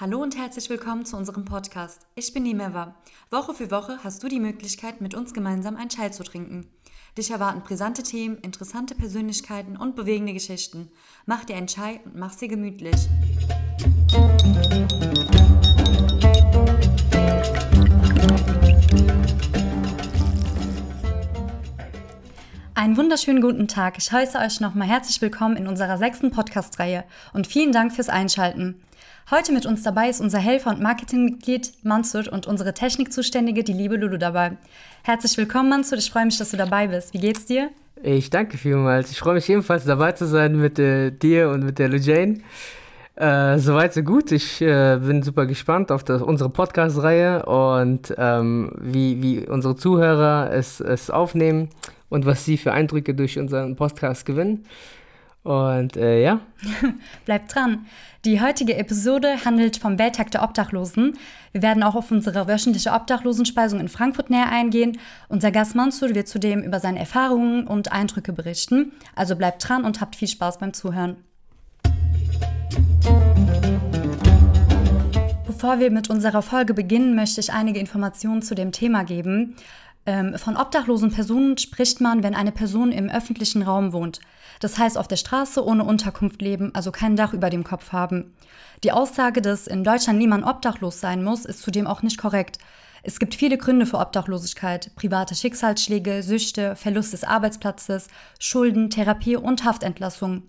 Hallo und herzlich willkommen zu unserem Podcast. Ich bin Nimeva. Woche für Woche hast du die Möglichkeit, mit uns gemeinsam einen Chai zu trinken. Dich erwarten brisante Themen, interessante Persönlichkeiten und bewegende Geschichten. Mach dir einen Chai und mach sie gemütlich. Einen wunderschönen guten Tag. Ich heiße euch nochmal herzlich willkommen in unserer sechsten Podcast-Reihe und vielen Dank fürs Einschalten. Heute mit uns dabei ist unser Helfer und Marketingmitglied Mansur und unsere Technikzuständige, die liebe Lulu dabei. Herzlich willkommen, Mansur. Ich freue mich, dass du dabei bist. Wie geht's dir? Ich danke vielmals. Ich freue mich ebenfalls dabei zu sein mit äh, dir und mit der Lujane. Äh, soweit so gut. Ich äh, bin super gespannt auf das, unsere Podcast-Reihe und ähm, wie, wie unsere Zuhörer es, es aufnehmen und was sie für Eindrücke durch unseren Podcast gewinnen. Und äh, ja. Bleibt dran. Die heutige Episode handelt vom Welttag der Obdachlosen. Wir werden auch auf unsere wöchentliche Obdachlosenspeisung in Frankfurt näher eingehen. Unser Gast Mansur wird zudem über seine Erfahrungen und Eindrücke berichten. Also bleibt dran und habt viel Spaß beim Zuhören. Bevor wir mit unserer Folge beginnen, möchte ich einige Informationen zu dem Thema geben. Ähm, von obdachlosen Personen spricht man, wenn eine Person im öffentlichen Raum wohnt. Das heißt, auf der Straße ohne Unterkunft leben, also kein Dach über dem Kopf haben. Die Aussage, dass in Deutschland niemand obdachlos sein muss, ist zudem auch nicht korrekt. Es gibt viele Gründe für Obdachlosigkeit, private Schicksalsschläge, Süchte, Verlust des Arbeitsplatzes, Schulden, Therapie und Haftentlassung.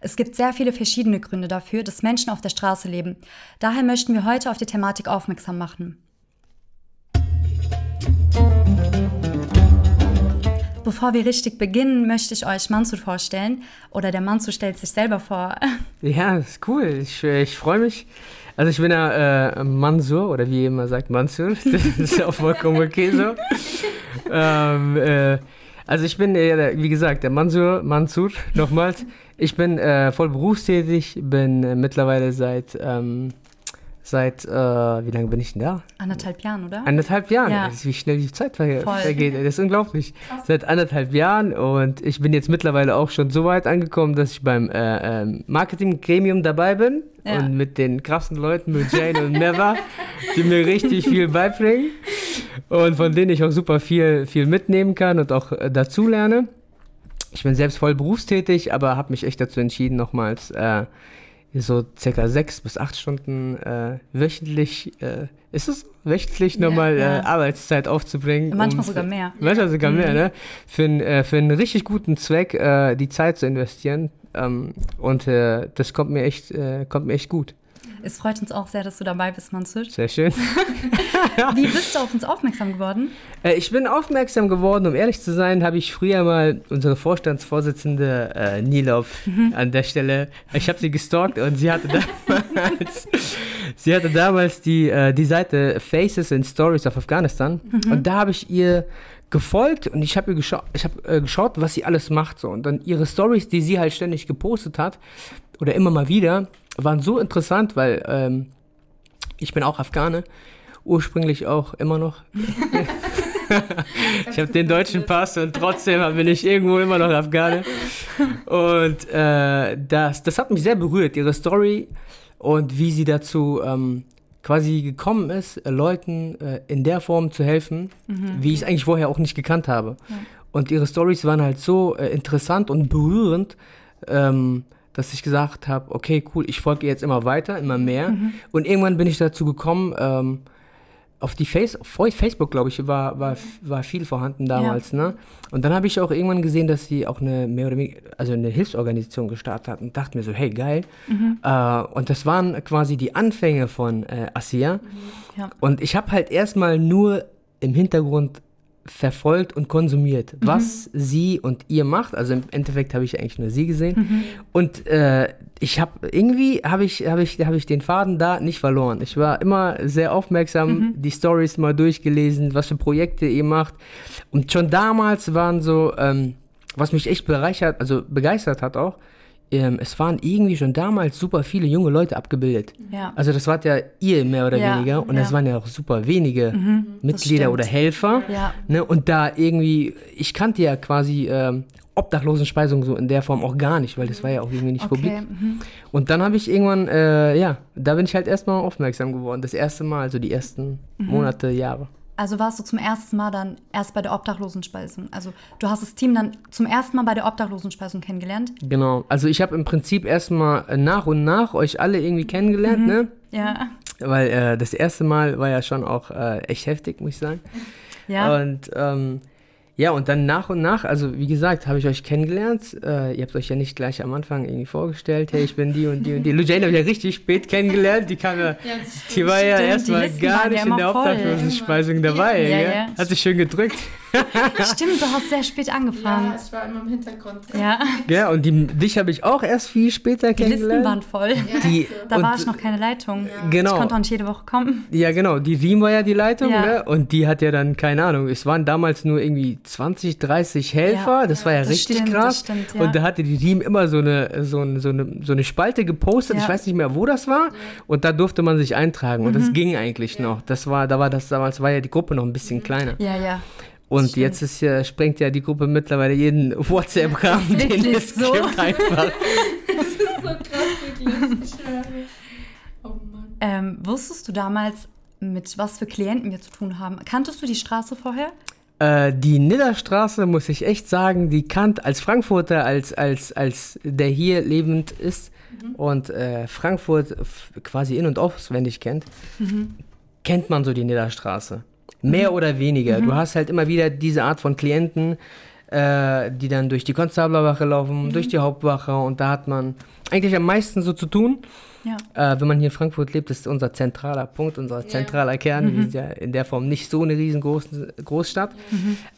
Es gibt sehr viele verschiedene Gründe dafür, dass Menschen auf der Straße leben. Daher möchten wir heute auf die Thematik aufmerksam machen. Bevor wir richtig beginnen, möchte ich euch Mansur vorstellen. Oder der Mansur stellt sich selber vor. Ja, ist cool. Ich, äh, ich freue mich. Also ich bin ja äh, Mansur, oder wie immer sagt Mansur. Das ist auch vollkommen okay so. ähm, äh, also ich bin, äh, wie gesagt, der Mansur, Mansur, nochmals. Ich bin äh, voll berufstätig, bin äh, mittlerweile seit... Ähm, seit, äh, wie lange bin ich denn da? Anderthalb Jahren, oder? Anderthalb Jahren. Ja. Wie schnell die Zeit ver Voll. vergeht. Das ist unglaublich. Krass. Seit anderthalb Jahren und ich bin jetzt mittlerweile auch schon so weit angekommen, dass ich beim äh, äh, Marketing-Gremium dabei bin ja. und mit den krassen Leuten, mit Jane und Neva, die mir richtig viel beibringen und von denen ich auch super viel, viel mitnehmen kann und auch äh, dazu lerne. Ich bin selbst voll berufstätig, aber habe mich echt dazu entschieden, nochmals äh, so circa sechs bis acht Stunden äh, wöchentlich, äh, ist es wöchentlich ja, nochmal ja. Äh, Arbeitszeit aufzubringen. Manchmal um, sogar mehr. Manchmal sogar mhm. mehr, ne? Für, äh, für einen richtig guten Zweck äh, die Zeit zu investieren. Ähm, und äh, das kommt mir echt, kommt mir echt gut. Es freut uns auch sehr, dass du dabei bist, Mansur. Sehr schön. Wie bist du auf uns aufmerksam geworden? Äh, ich bin aufmerksam geworden, um ehrlich zu sein, habe ich früher mal unsere Vorstandsvorsitzende äh, Nilov mhm. an der Stelle, ich habe sie gestalkt und sie hatte damals, sie hatte damals die, äh, die Seite Faces and Stories of Afghanistan mhm. und da habe ich ihr gefolgt und ich habe ihr gescha ich hab, äh, geschaut, was sie alles macht so und dann ihre Stories, die sie halt ständig gepostet hat oder immer mal wieder, waren so interessant, weil ähm, ich bin auch Afghane, ursprünglich auch immer noch. ich habe den deutschen Pass und trotzdem bin ich irgendwo immer noch Afghane. Und äh, das, das hat mich sehr berührt, ihre Story und wie sie dazu ähm, quasi gekommen ist, äh, Leuten äh, in der Form zu helfen, mhm. wie ich es eigentlich vorher auch nicht gekannt habe. Ja. Und ihre Stories waren halt so äh, interessant und berührend. Ähm, dass ich gesagt habe, okay, cool, ich folge jetzt immer weiter, immer mehr. Mhm. Und irgendwann bin ich dazu gekommen, ähm, auf die Face Facebook, glaube ich, war, war, war viel vorhanden damals. Ja. Ne? Und dann habe ich auch irgendwann gesehen, dass sie auch eine mehr oder weniger, also eine Hilfsorganisation gestartet hat und dachte mir so, hey, geil. Mhm. Äh, und das waren quasi die Anfänge von äh, Asia. Mhm. Ja. Und ich habe halt erstmal nur im Hintergrund verfolgt und konsumiert, mhm. was sie und ihr macht. Also im Endeffekt habe ich eigentlich nur sie gesehen. Mhm. Und äh, ich habe irgendwie habe ich habe ich habe ich den Faden da nicht verloren. Ich war immer sehr aufmerksam, mhm. die Stories mal durchgelesen, was für Projekte ihr macht. Und schon damals waren so, ähm, was mich echt bereichert, also begeistert hat auch, ähm, es waren irgendwie schon damals super viele junge Leute abgebildet. Ja. Also das wart ja ihr mehr oder Ja, weniger und ja. das waren ja auch super wenige Mitglieder stimmt. oder Helfer. Ne? Und da irgendwie, ich kannte ja quasi ähm, Obdachlosenspeisung so in der Form auch gar nicht, weil das war ja auch irgendwie nicht publik. Okay. Mhm. Und dann habe ich irgendwann, äh, ja, da bin ich halt erstmal aufmerksam geworden. Das erste Mal, also die ersten Mhm. Monate, Jahre. Also warst du zum ersten Mal dann erst bei der Obdachlosenspeisung. Also du hast das Team dann zum ersten Mal bei der Obdachlosenspeisung kennengelernt. Genau. Also ich habe im Prinzip erstmal äh, nach und nach euch alle irgendwie kennengelernt, ne? Ja. Weil äh, das erste Mal war ja schon auch äh, echt heftig, muss ich sagen. Ja. Und ähm, ja, und dann nach und nach, also wie gesagt, habe ich euch kennengelernt. Äh, ihr habt euch ja nicht gleich am Anfang irgendwie vorgestellt, hey, ich bin die und die und die. Lujane habe ich ja richtig spät kennengelernt. Die kam ja, die war ja erstmal gar ja nicht in der. Obdachlosenspeisung dabei. Ja, ja. Hat sich schön gedrückt. Stimmt, du hast sehr spät angefangen. Ja, ich war immer im Hintergrund. Ja. Ja, und die, dich habe ich auch erst viel später Die Listen kennengelernt. waren voll. Die, Da war ich noch keine Leitung. Genau. Ich konnte auch nicht jede Woche kommen. Ja, genau. Die Riem war ja die Leitung, Ja. ne? Und die hat ja dann, keine Ahnung, es waren damals nur irgendwie 20, 30 Helfer. Ja. Das war ja Das richtig stimmt, krass. das stimmt, ja. Und da hatte die Riem immer so eine, so eine, so eine, so eine Spalte gepostet. Ja. Ich weiß nicht mehr, wo das war. Und da durfte man sich eintragen. Und das Mhm. ging eigentlich noch. Das war, da war das damals war ja die Gruppe noch ein bisschen kleiner. Ja, ja. Und stimmt. jetzt ist ja, sprengt ja die Gruppe mittlerweile jeden WhatsApp-Rahmen, den es so. gibt, einfach. Das ist so krass, wirklich. Oh Mann. Ähm, wusstest du damals, mit was für Klienten wir zu tun haben? Kanntest du die Straße vorher? Äh, die Nidderstraße, muss ich echt sagen, die kannt als Frankfurter, als, als, als der hier lebend ist und äh, Frankfurt quasi in- und auswendig kennt, kennt man so die Nidderstraße. Mehr oder weniger. Du hast halt immer wieder diese Art von Klienten, äh, die dann durch die Konstablerwache laufen, durch die Hauptwache und da hat man eigentlich am meisten so zu tun. Ja. Äh, wenn man hier in Frankfurt lebt, ist unser zentraler Punkt, unser zentraler Kern. Wir sind ja in der Form nicht so eine riesengroße Großstadt.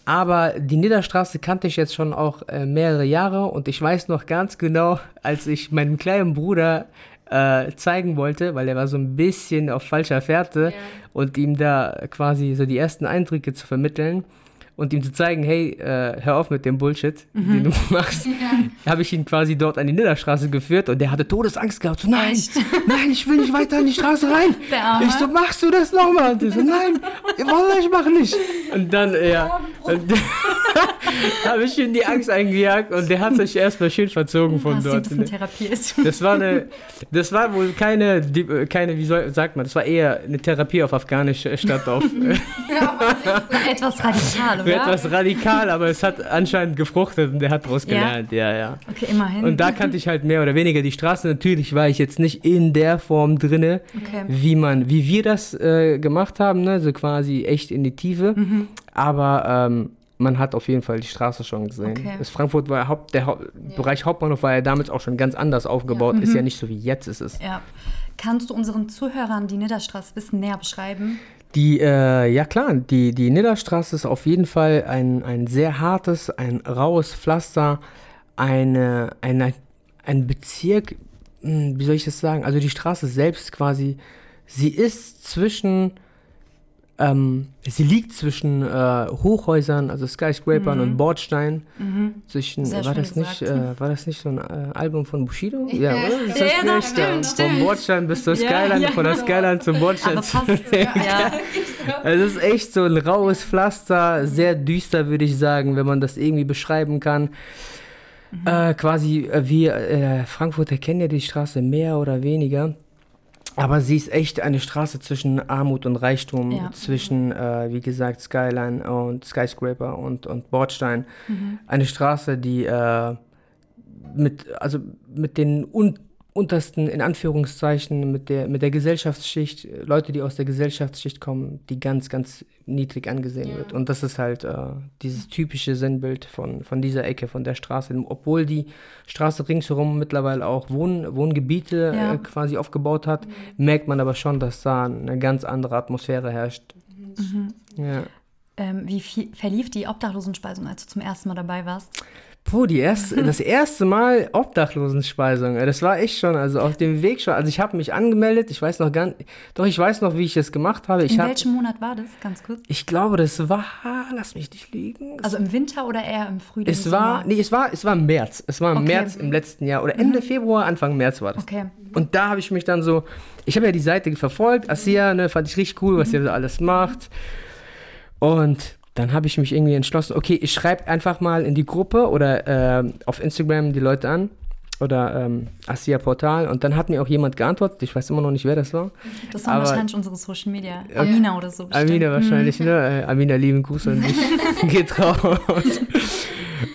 Aber die Niederstraße kannte ich jetzt schon auch äh, mehrere Jahre und ich weiß noch ganz genau, als ich meinem kleinen Bruder äh, zeigen wollte, weil er war so ein bisschen auf falscher Fährte und ihm da quasi so die ersten Eindrücke zu vermitteln und ihm zu zeigen, hey, äh, hör auf mit dem Bullshit, den du machst, habe ich ihn quasi dort an die Nidderstraße geführt und der hatte Todesangst gehabt. So, nein, Echt? nein, ich will nicht weiter in die Straße rein. Ich so, machst du das nochmal? Und so, nein, Wallah, ich mach nicht. Und dann, ja, habe ich ihm die Angst eingejagt und der hat sich erstmal schön verzogen von ein dort. Das war eine, das war wohl keine, keine, wie soll, sagt man, das war eher eine Therapie auf Afghanisch statt auf äh, Etwas radikal, oder? etwas radikal, aber es hat anscheinend gefruchtet und der hat daraus Ja? gelernt, ja, ja. Okay, immerhin. Und da kannte ich halt mehr oder weniger die Straße. Natürlich war ich jetzt nicht in der Form drinne, Okay. wie man, wie wir das äh, gemacht haben, ne? so quasi echt in die Tiefe. Mhm. Aber ähm, man hat auf jeden Fall die Straße schon gesehen. Okay. Das Frankfurt war Haupt, der Haupt, Bereich Hauptbahnhof war ja damals auch schon ganz anders aufgebaut. Ist ja nicht so wie jetzt ist es. ja. Kannst du unseren Zuhörern die Nidderstraße ein bisschen näher beschreiben? Die, äh, ja klar, die, die Nidderstraße ist auf jeden Fall ein, ein sehr hartes, ein raues Pflaster, eine, eine, ein Bezirk, hm, wie soll ich das sagen? Also die Straße selbst quasi, sie ist zwischen, ähm, sie liegt zwischen äh, Hochhäusern, also Skyscrapern und Bordsteinen. Zwischen, Sehr war das nicht, äh, war das nicht so ein äh, Album von Bushido? Ja, oder? Ist ja, das ja, nicht? stimmt, Vom stimmt. Bordstein bis zur Ja, Skyline, ja, von der genau. Skyline zum Bordstein. Ja. Es ist echt so ein raues Pflaster, sehr düster, würde ich sagen, wenn man das irgendwie beschreiben kann. Äh, quasi, äh, äh, Frankfurter kennen ja die Straße mehr oder weniger. Aber sie ist echt eine Straße zwischen Armut und Reichtum, Ja. zwischen, äh, wie gesagt, Skyline und Skyscraper und, und Bordstein. Eine Straße, die äh, mit, also mit den un untersten, in Anführungszeichen, mit der, mit der Gesellschaftsschicht, äh, Leute, die aus der Gesellschaftsschicht kommen, die ganz, ganz niedrig angesehen wird. Und das ist halt äh, dieses typische Sinnbild von, von dieser Ecke, von der Straße. Obwohl die Straße ringsherum mittlerweile auch Wohn, Wohngebiete Ja. äh, quasi aufgebaut hat, merkt man aber schon, dass da eine ganz andere Atmosphäre herrscht. Ja. Ähm, wie viel, verlief die Obdachlosenspeisung, als du zum ersten Mal dabei warst? Puh, die erste, das erste Mal Obdachlosenspeisung. Das war echt schon, also auf dem Weg schon. Also ich habe mich angemeldet, ich weiß noch gar nicht, doch ich weiß noch, wie ich es gemacht habe. Ich, In hab, welchem Monat war das? Ganz kurz. ich glaube, das war, lass mich nicht liegen. Also im Winter oder eher im Frühling? Es war, nee, es war, es war im März. Es war im Okay. März im letzten Jahr oder Ende Februar, Anfang März war das. Okay. Und da habe ich mich dann so, ich habe ja die Seite verfolgt, Asia, ne, fand ich richtig cool, was ihr so alles macht. Und dann habe ich mich irgendwie entschlossen, okay, ich schreibe einfach mal in die Gruppe oder ähm, auf Instagram die Leute an oder ähm, Asia Portal und dann hat mir auch jemand geantwortet, ich weiß immer noch nicht, wer das war. Das Aber- wahrscheinlich unsere Social Media. Amina oder so. bestimmt. Amina wahrscheinlich, ne? Äh, Amina, lieben Gruß an dich. Geht raus.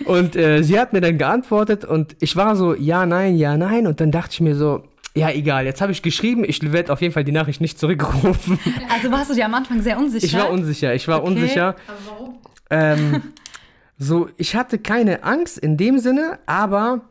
Und äh, sie hat mir dann geantwortet und ich war so, ja, nein, ja, nein. Und dann dachte ich mir so, ja, egal, jetzt habe ich geschrieben, ich werde auf jeden Fall die Nachricht nicht zurückrufen. Also warst du dir am Anfang sehr unsicher? Ich war unsicher, ich war Okay. unsicher. Aber warum? Ähm, so, ich hatte keine Angst in dem Sinne, aber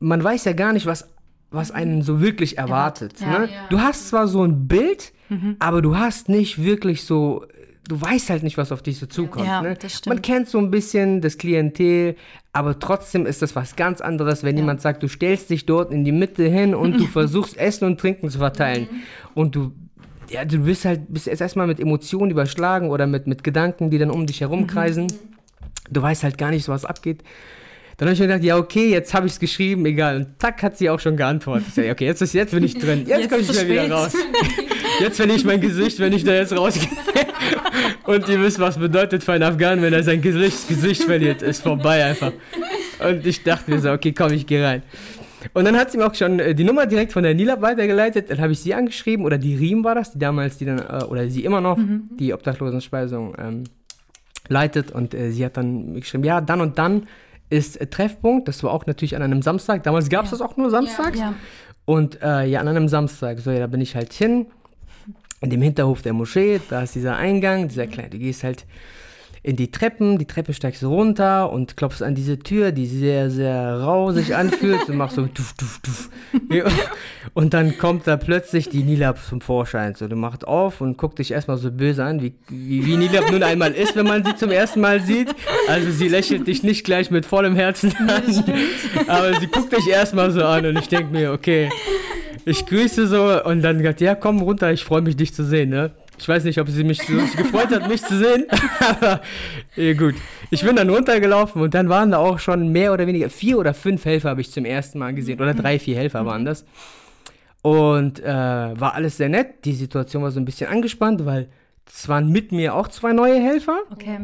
man weiß ja gar nicht, was, was einen so wirklich erwartet. Ja. Ne? Ja. Du hast zwar so ein Bild, aber du hast nicht wirklich so, du weißt halt nicht, was auf dich so zukommt. Ja, ne? Man kennt so ein bisschen das Klientel, aber trotzdem ist das was ganz anderes, wenn jemand sagt, du stellst dich dort in die Mitte hin und du versuchst Essen und Trinken zu verteilen. Und du ja, du bist halt bist erst erstmal mit Emotionen überschlagen oder mit, mit Gedanken, die dann um dich herumkreisen. Du weißt halt gar nicht, so was abgeht. Dann habe ich mir gedacht, ja, okay, jetzt habe ich es geschrieben, egal. Und zack, hat sie auch schon geantwortet. Ich sag, okay, jetzt, ist, jetzt bin ich drin. Jetzt, Jetzt komme ich schnell wieder raus. Jetzt verliere ich mein Gesicht, wenn ich da jetzt rausgehe. Und ihr wisst, was bedeutet für einen Afghanen, wenn er sein Gesicht, Gesicht verliert. Ist vorbei einfach. Und ich dachte mir so, okay, komm, ich gehe rein. Und dann hat sie mir auch schon äh, die Nummer direkt von der Nilab weitergeleitet. Dann habe ich sie angeschrieben, oder die Riem war das, die damals, die dann, äh, oder sie immer noch, die Obdachlosenspeisung ähm, leitet. Und äh, sie hat dann geschrieben, ja, dann und dann ist äh, Treffpunkt. Das war auch natürlich an einem Samstag. Damals gab es Ja. das auch nur samstags. Ja. Und äh, ja, an einem Samstag, so, ja, da bin ich halt hin. In dem Hinterhof der Moschee, da ist dieser Eingang, dieser kleine, du gehst halt in die Treppen, die Treppe steigst du runter und klopfst an diese Tür, die sehr, sehr rau sich anfühlt und machst so tuff, tuff, tuff. Und dann kommt da plötzlich die Nilab zum Vorschein. So, du machst auf und guckt dich erstmal so böse an, wie, wie, wie Nilab nun einmal ist, wenn man sie zum ersten Mal sieht. Also sie lächelt dich nicht gleich mit vollem Herzen an, aber sie guckt dich erstmal so an und ich denke mir, okay, ich grüße so und dann gesagt, ja, komm runter, ich freue mich, dich zu sehen, ne? Ich weiß nicht, ob sie mich so gefreut hat, mich zu sehen, aber ja, gut. Ich bin dann runtergelaufen und dann waren da auch schon mehr oder weniger, vier oder fünf Helfer habe ich zum ersten Mal gesehen, oder drei, vier Helfer waren das. Und äh, war alles sehr nett. Die Situation war so ein bisschen angespannt, weil es waren mit mir auch zwei neue Helfer. Okay.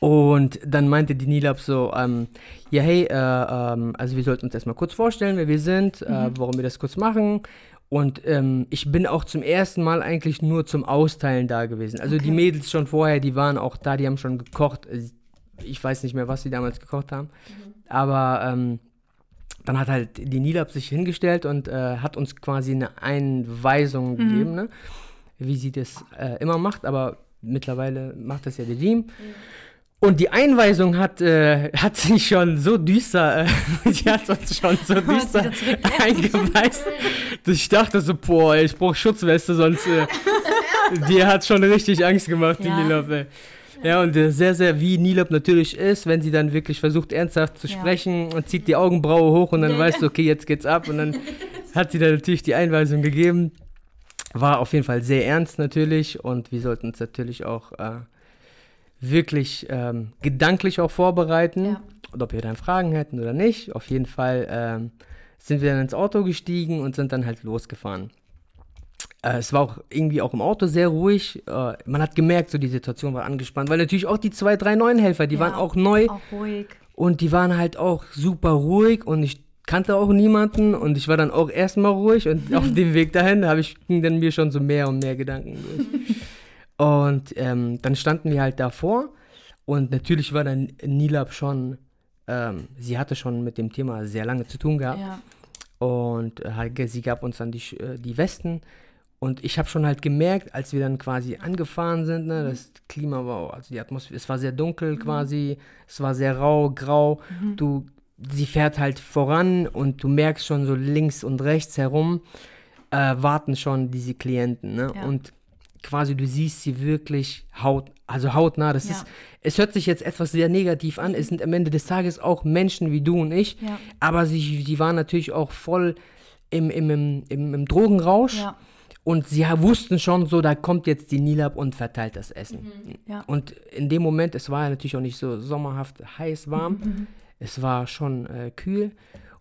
Und dann meinte die Nilab so, ähm, ja hey, äh, ähm, also wir sollten uns erstmal kurz vorstellen, wer wir sind, äh, warum wir das kurz machen. Und ähm, ich bin auch zum ersten Mal eigentlich nur zum Austeilen da gewesen. Also die Okay. Mädels schon vorher, die waren auch da, die haben schon gekocht. Ich weiß nicht mehr, was sie damals gekocht haben. Aber ähm, dann hat halt die Nilab sich hingestellt und äh, hat uns quasi eine Einweisung gegeben, ne? wie sie das äh, immer macht. Aber mittlerweile macht das ja der Team. Und die Einweisung hat, äh, hat sie schon so düster, äh, sie hat uns schon so düster eingeweist, dass ich dachte so, boah, ich brauche Schutzweste, sonst, äh, die hat schon richtig Angst gemacht, die Ja. Nilab, ey. Ja, und äh, sehr, sehr wie Nilab natürlich ist, wenn sie dann wirklich versucht, ernsthaft zu Ja. sprechen und zieht die Augenbraue hoch und dann Ja, weißt du, ja. okay, jetzt geht's ab und dann hat sie dann natürlich die Einweisung gegeben. War auf jeden Fall sehr ernst natürlich und wir sollten uns natürlich auch äh, wirklich ähm, gedanklich auch vorbereiten. Ja. Und ob wir dann Fragen hätten oder nicht. Auf jeden Fall ähm, sind wir dann ins Auto gestiegen und sind dann halt losgefahren. Äh, es war auch irgendwie auch im Auto sehr ruhig. Äh, man hat gemerkt, so die Situation war angespannt, weil natürlich auch die zwei, drei neuen Helfer, die Ja, waren auch neu Auch ruhig. und die waren halt auch super ruhig und ich kannte auch niemanden und ich war dann auch erstmal ruhig und auf dem Weg dahin habe ich ging dann mir schon so mehr und mehr Gedanken durch. und ähm, dann standen wir halt davor und natürlich war dann Nilab schon, ähm, sie hatte schon mit dem Thema sehr lange zu tun gehabt Ja. und äh, sie gab uns dann die, äh, die Westen. Und ich habe schon halt gemerkt, als wir dann quasi angefahren sind, ne, das Klima war, also die Atmosphäre, es war sehr dunkel quasi, es war sehr rau, grau. Du, sie fährt halt voran und du merkst schon so links und rechts herum, äh, warten schon diese Klienten. Ne? Ja. Und quasi, du siehst sie wirklich haut, also hautnah. Das Ja. ist, es hört sich jetzt etwas sehr negativ an. Es sind am Ende des Tages auch Menschen wie du und ich. Ja. Aber sie, sie waren natürlich auch voll im, im, im, im, im Drogenrausch. Ja. Und sie wussten schon so, da kommt jetzt die Nilab und verteilt das Essen. Ja. Und in dem Moment, es war ja natürlich auch nicht so sommerhaft heiß warm. Es war schon äh, kühl.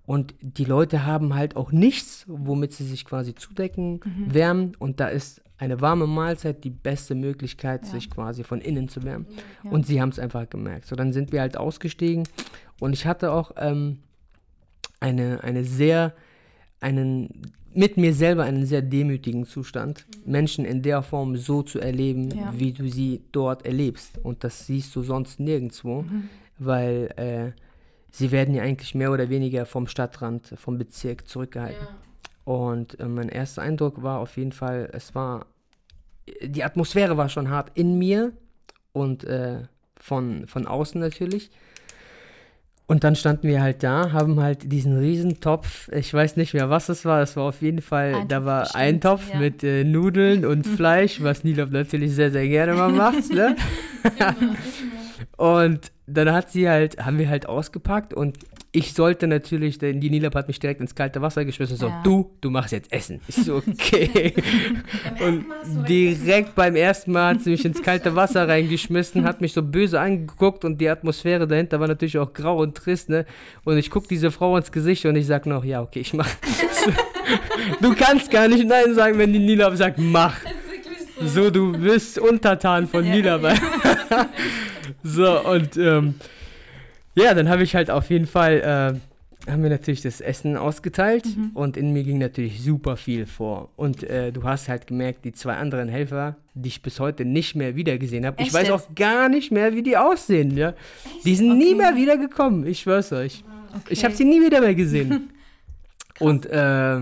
Und die Leute haben halt auch nichts, womit sie sich quasi zudecken, wärmen. Und da ist eine warme Mahlzeit die beste Möglichkeit, sich quasi von innen zu wärmen. Und sie haben es einfach gemerkt. So, dann sind wir halt ausgestiegen. Und ich hatte auch ähm, eine, eine sehr, einen, mit mir selber einen sehr demütigen Zustand, Menschen in der Form so zu erleben, Ja. wie du sie dort erlebst. Und das siehst du sonst nirgendwo, weil äh, sie werden ja eigentlich mehr oder weniger vom Stadtrand, vom Bezirk zurückgehalten. Ja. Und äh, mein erster Eindruck war auf jeden Fall, es war, die Atmosphäre war schon hart in mir und äh, von, von außen natürlich. Und dann standen wir halt da, haben halt diesen Riesentopf, ich weiß nicht mehr, was es war, es war auf jeden Fall, Eintopf da war bestimmt, ein Topf ja. mit äh, Nudeln und Fleisch, was Nilov natürlich sehr, sehr gerne mal macht, ne? Und dann hat sie halt, haben wir halt ausgepackt und ich sollte natürlich, denn die Nilab hat mich direkt ins kalte Wasser geschmissen, so, Ja. du, du machst jetzt Essen. Ich so, okay. Und direkt beim ersten Mal hat sie mich ins kalte Wasser reingeschmissen, hat mich so böse angeguckt und die Atmosphäre dahinter war natürlich auch grau und trist, ne? Und ich guck diese Frau ins Gesicht und ich sag noch, ja, okay, ich mach. du kannst gar nicht Nein sagen, wenn die Nilab sagt, mach. So. So, du bist untertan von Ja. Nilab. So, und ähm, ja, dann habe ich halt auf jeden Fall, äh, haben wir natürlich das Essen ausgeteilt Mhm. und in mir ging natürlich super viel vor. Und äh, du hast halt gemerkt, die zwei anderen Helfer, die ich bis heute nicht mehr wiedergesehen habe, ich weiß jetzt? auch gar nicht mehr, wie die aussehen. Ja? Die sind nie Okay. mehr wiedergekommen, ich schwör's euch. Ich habe sie nie wieder mehr gesehen. und äh,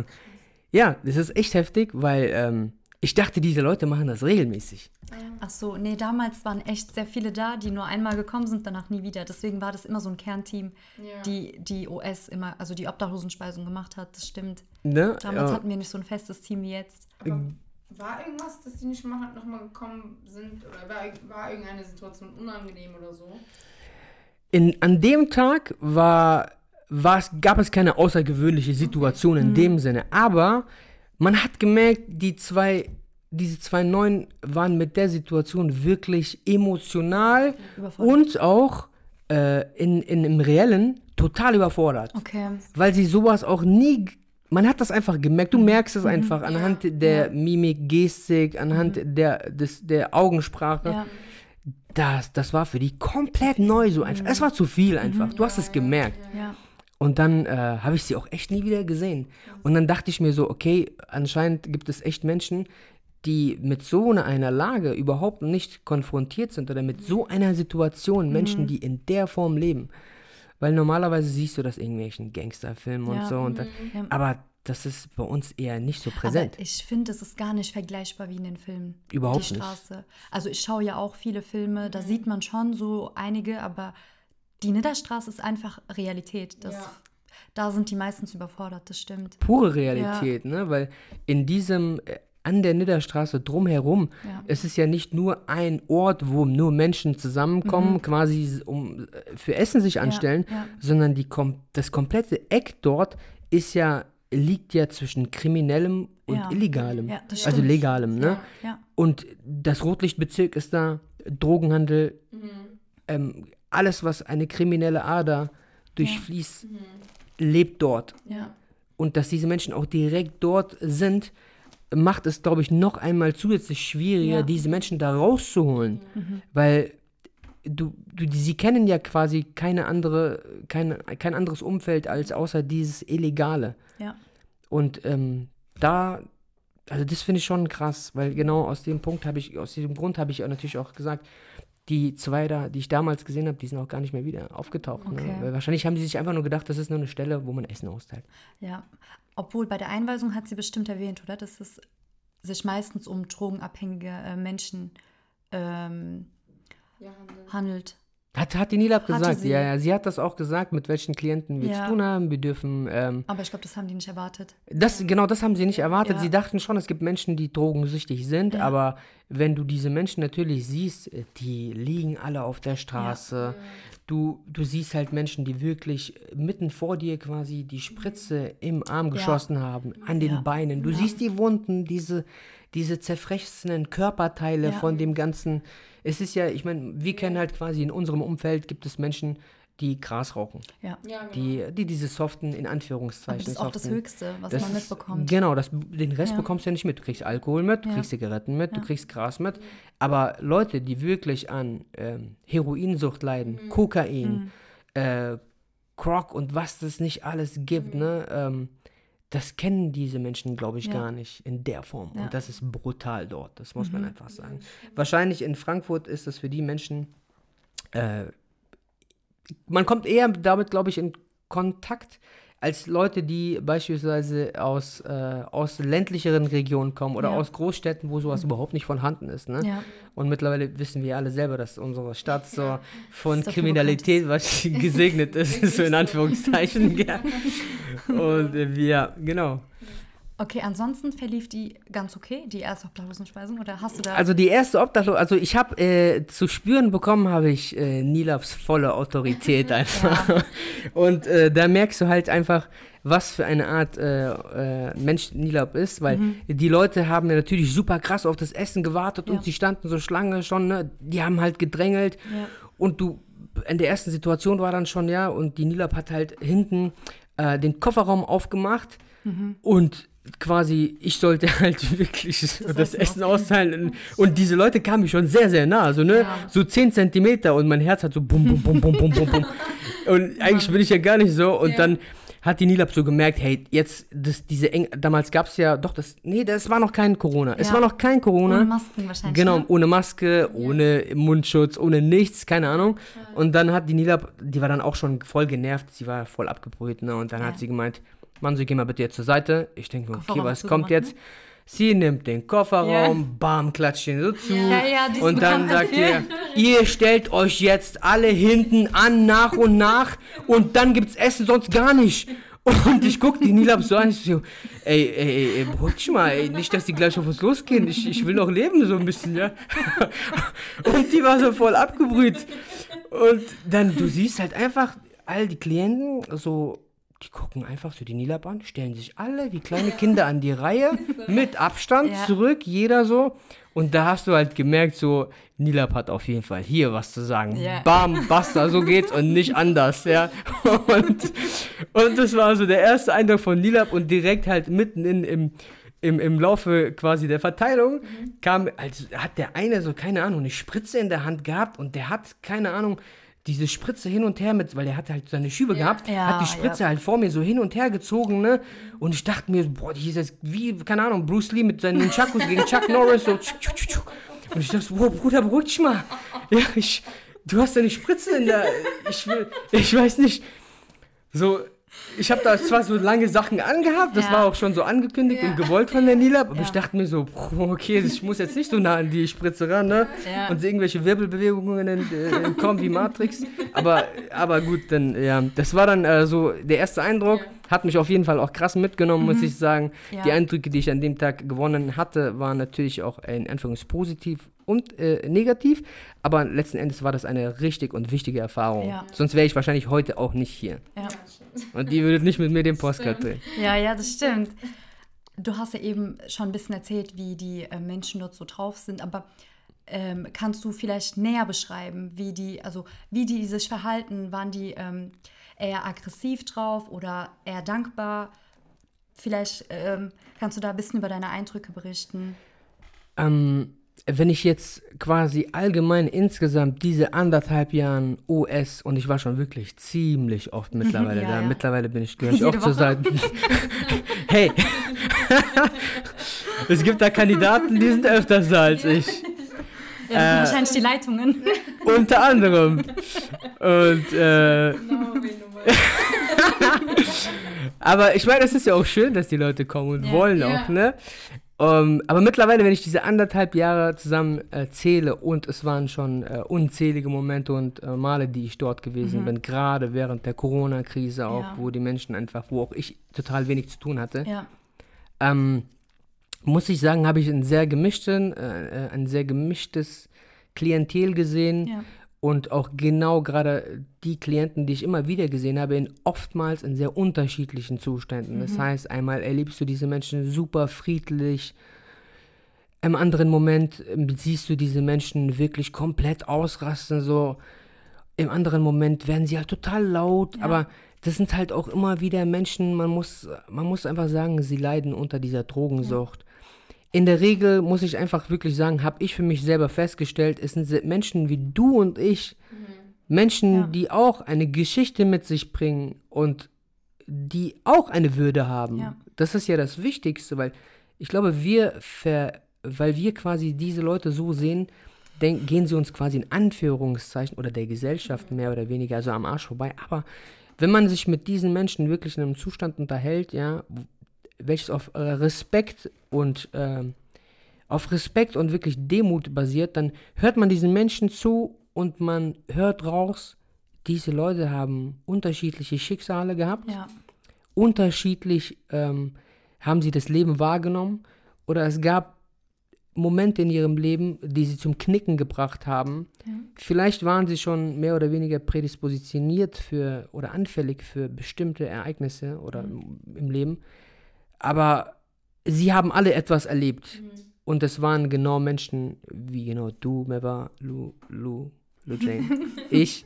ja, das ist echt heftig, weil ähm, ich dachte, diese Leute machen das regelmäßig. Ach so, nee, damals waren echt sehr viele da, die nur einmal gekommen sind, danach nie wieder. Deswegen war das immer so ein Kernteam, Ja. die die OS immer, also die Obdachlosenspeisung gemacht hat. Das stimmt. Ne? Damals Ja. hatten wir nicht so ein festes Team wie jetzt. Aber war irgendwas, dass die nicht mal nochmal gekommen sind? Oder war, war irgendeine Situation unangenehm oder so? in, an dem Tag war, gab es keine außergewöhnliche Situation in dem Sinne, aber man hat gemerkt, die zwei, diese zwei Neuen waren mit der Situation wirklich emotional und auch äh, in, in, im Reellen total überfordert. Okay. Weil sie sowas auch nie. Man hat das einfach gemerkt. Du merkst es einfach anhand der Mimik, Gestik, anhand der, des, der Augensprache. Ja. Das, das war für die komplett neu so einfach. Es war zu viel einfach. Du hast es gemerkt. Ja. Und dann äh, habe ich sie auch echt nie wieder gesehen. Und dann dachte ich mir so, okay, anscheinend gibt es echt Menschen, die mit so einer, einer Lage überhaupt nicht konfrontiert sind oder mit so einer Situation, Menschen, die in der Form leben. Weil normalerweise siehst du das in irgendwelchen Gangsterfilmen und Ja. so. Und Ja. aber das ist bei uns eher nicht so präsent. Aber ich finde, es ist gar nicht vergleichbar wie in den Filmen. Überhaupt die nicht. Straße. Also ich schaue ja auch viele Filme, da sieht man schon so einige, aber die Nidderstraße ist einfach Realität. Das, Ja. Da sind die meistens überfordert, das stimmt. Pure Realität, ne? Weil in diesem, äh, an der Nidderstraße drumherum, Ja. es ist ja nicht nur ein Ort, wo nur Menschen zusammenkommen, quasi s- um äh, für Essen sich anstellen, Mhm. ja. sondern die kom das komplette Eck dort ist ja, liegt ja zwischen kriminellem und Ja. illegalem. Ja, das also legalem, ne? Ja. Und das Rotlichtbezirk ist da, Drogenhandel, ähm, alles, was eine kriminelle Ader durchfließt, lebt dort. Ja. Und dass diese Menschen auch direkt dort sind, macht es, glaube ich, noch einmal zusätzlich schwieriger, Ja. diese Menschen da rauszuholen. Weil du, du, sie kennen ja quasi keine andere, keine, kein anderes Umfeld als außer dieses Illegale. Ja. Und ähm, da, also das finde ich schon krass, weil genau aus dem Punkt habe ich, aus diesem Grund habe ich auch natürlich auch gesagt, die zwei da, die ich damals gesehen habe, die sind auch gar nicht mehr wieder aufgetaucht. Okay. Ne? Weil wahrscheinlich haben die sich einfach nur gedacht, das ist nur eine Stelle, wo man Essen austeilt. Ja, obwohl bei der Einweisung hat sie bestimmt erwähnt, oder? Dass es sich meistens um drogenabhängige äh, Menschen ähm, Ja, Handel. handelt. Hat, hat die Nilab gesagt, sie. ja, ja, sie hat das auch gesagt, mit welchen Klienten wir Ja. zu tun haben. Wir dürfen, ähm, Aber ich glaube, das haben die nicht erwartet. das, genau das haben sie nicht erwartet. Ja. Sie dachten schon, es gibt Menschen, die drogensüchtig sind, Ja. aber wenn du diese Menschen natürlich siehst, äh, die liegen alle auf der Straße. Du, du siehst halt Menschen, die wirklich mitten vor dir quasi die Spritze im Arm geschossen haben, an den. Beinen. Du siehst die Wunden, diese, diese zerfressenen Körperteile von dem ganzen. Es ist ja, ich meine, wir kennen halt quasi in unserem Umfeld gibt es Menschen, die Gras rauchen. Ja. Ja, genau. Die, die diese soften, in Aber Anführungszeichen. das ist auch das soften- Höchste, was das man ist- mitbekommt. Genau, das, den Rest Ja. bekommst du ja nicht mit. Du kriegst Alkohol mit, du Ja. kriegst Zigaretten mit, du kriegst Gras mit. Aber Leute, die wirklich an ähm, Heroinsucht leiden, Mhm. Kokain, äh, Croc und was es nicht alles gibt, ne? Ähm, das kennen diese Menschen, glaube ich, Ja. gar nicht in der Form. Ja. Und das ist brutal dort, das muss Mhm. man einfach sagen. Wahrscheinlich in Frankfurt ist das für die Menschen, äh, man kommt eher damit, glaube ich, in Kontakt als Leute, die beispielsweise aus, äh, aus ländlicheren Regionen kommen oder Ja. aus Großstädten, wo sowas überhaupt nicht vorhanden ist. Ne? Ja. Und mittlerweile wissen wir alle selber, dass unsere Stadt so von Ist dafür Kriminalität was gesegnet ist, so in Anführungszeichen. ja. Und äh, wir, genau. Okay, ansonsten verlief die ganz okay, die erste Obdachlosenspeisung, oder hast du da... Also die erste Obdachlose, also ich habe äh, zu spüren bekommen, habe ich äh, Nilabs volle Autorität einfach. Und äh, da merkst du halt einfach, was für eine Art äh, äh, Mensch Nilab ist, weil die Leute haben ja natürlich super krass auf das Essen gewartet Ja. und sie standen so Schlange schon, ne? die haben halt gedrängelt Ja. und du, in der ersten Situation war dann schon, ja, und die Nilab hat halt hinten äh, den Kofferraum aufgemacht und quasi, ich sollte halt wirklich das, Essen Essen austeilen. Und diese Leute kamen mir schon sehr, sehr nah. Also, ne? Ja. So 10 Zentimeter und mein Herz hat so bum, bum, bum, bum, bum, bum, bum. Und eigentlich bin ich ja gar nicht so. Und Ja. dann hat die Nilab so gemerkt, hey, jetzt, das, diese eng, damals gab es ja, doch, das, nee, das war noch kein Corona. Es Ja. war noch kein Corona. Ohne Masken wahrscheinlich. Genau, Ne? ohne Maske, ohne Mundschutz, ohne nichts, keine Ahnung. Und dann hat die Nilab, die war dann auch schon voll genervt, sie war voll abgebrüht, ne? Und dann hat sie gemeint, Mann, so geh mal bitte jetzt zur Seite. Ich denke mir, okay, was kommt jetzt? Sie nimmt den Kofferraum, bam, klatscht ihn so zu. Ja, ja, und dann sagt ihr, ihr stellt euch jetzt alle hinten an, nach und nach. Und dann gibt's Essen, sonst gar nicht. Und ich guck die Nilab so an, ich so, ey, ey, ey, ey beruhig dich mal, ey, nicht, dass die gleich auf uns losgehen. Ich, ich will noch leben, so ein bisschen, ja. Und die war so voll abgebrüht. Und dann, du siehst halt einfach, all die Klienten, so, die gucken einfach so die Nilab an, stellen sich alle wie kleine Kinder an die Reihe, mit Abstand Ja. zurück, jeder so. Und da hast du halt gemerkt, so, Nilab hat auf jeden Fall hier was zu sagen. Ja. Bam, basta, so geht's und nicht anders, ja. Und, und das war so der erste Eindruck von Nilab und direkt halt mitten in, im, im, im Laufe quasi der Verteilung kam, also hat der eine so, keine Ahnung, eine Spritze in der Hand gehabt und der hat, keine Ahnung, diese Spritze hin und her mit, weil der hat halt seine Schübe gehabt, Ja, hat die Spritze ja. halt vor mir so hin und her gezogen, ne? Und ich dachte mir, boah, die ist jetzt wie, keine Ahnung, Bruce Lee mit seinen Chakus gegen Chuck Norris, so. tschuk, tschuk, tschuk. Und ich dachte, boah, Bruder, beruhig dich mal. Ja, ich, du hast deine Spritze in der, ich will, ich weiß nicht, so, ich habe da zwar so lange Sachen angehabt, das Ja. war auch schon so angekündigt Ja. und gewollt von der Nilab, aber Ja. ich dachte mir so, okay, ich muss jetzt nicht so nah an die Spritze ran, ne? Und irgendwelche Wirbelbewegungen äh, kommen wie Matrix. Aber, aber gut, dann, ja, das war dann äh, so der erste Eindruck. Hat mich auf jeden Fall auch krass mitgenommen, muss ich sagen. Mhm. Die Eindrücke, die ich an dem Tag gewonnen hatte, waren natürlich auch in Anführungs positiv und äh, negativ. Aber letzten Endes war das eine richtig und wichtige Erfahrung. Ja. Sonst wäre ich wahrscheinlich heute auch nicht hier. Ja. Und die würde nicht mit mir den Postcard drehen. Ja, ja, das stimmt. Du hast ja eben schon ein bisschen erzählt, wie die äh, Menschen dort so drauf sind, aber ähm, kannst du vielleicht näher beschreiben, wie die, also wie die sich verhalten? Waren die ähm, eher aggressiv drauf oder eher dankbar? Vielleicht ähm, kannst du da ein bisschen über deine Eindrücke berichten. Ähm, wenn ich jetzt quasi allgemein insgesamt diese anderthalb Jahren US und ich war schon wirklich ziemlich oft mittlerweile Ja, da. ja. Mittlerweile bin ich Jede auch zur. Seite. hey, es gibt da Kandidaten, die sind öfters da als ich. Ja, das sind Äh, wahrscheinlich die Leitungen. Unter anderem. Und äh, Genau. Aber ich meine, es ist ja auch schön, dass die Leute kommen und Ja. wollen auch, ne? Ähm, aber mittlerweile, wenn ich diese anderthalb Jahre zusammen äh, zähle und es waren schon äh, unzählige Momente und äh, Male, die ich dort gewesen bin, gerade während der Corona-Krise auch, Ja. wo die Menschen einfach, wo auch ich total wenig zu tun hatte, Ja. ähm, muss ich sagen, habe ich einen sehr gemischten, äh, äh, ein sehr gemischtes Klientel gesehen Ja. Und auch genau gerade die Klienten, die ich immer wieder gesehen habe, in oftmals in sehr unterschiedlichen Zuständen. Das heißt, einmal erlebst du diese Menschen super friedlich, im anderen Moment ähm, siehst du diese Menschen wirklich komplett ausrasten, so. Im anderen Moment werden sie halt total laut, Ja. aber das sind halt auch immer wieder Menschen, man muss, man muss einfach sagen, sie leiden unter dieser Drogensucht. In der Regel muss ich einfach wirklich sagen, habe ich für mich selber festgestellt, es sind Menschen wie du und ich, Menschen, Ja. die auch eine Geschichte mit sich bringen und die auch eine Würde haben. Ja. Das ist ja das Wichtigste, weil ich glaube, wir, ver, weil wir quasi diese Leute so sehen, denk, gehen sie uns quasi in Anführungszeichen oder der Gesellschaft mehr oder weniger also am Arsch vorbei. Aber wenn man sich mit diesen Menschen wirklich in einem Zustand unterhält, ja, welches auf äh, Respekt und ähm, auf Respekt und wirklich Demut basiert, dann hört man diesen Menschen zu und man hört raus, diese Leute haben unterschiedliche Schicksale gehabt, Ja. unterschiedlich ähm, haben sie das Leben wahrgenommen oder es gab Momente in ihrem Leben, die sie zum Knicken gebracht haben. Vielleicht waren sie schon mehr oder weniger prädispositioniert für oder anfällig für bestimmte Ereignisse oder im- im Leben, aber sie haben alle etwas erlebt. Und es waren genau Menschen wie genau du, Meva, Lu, Lu, Lu Jane, ich.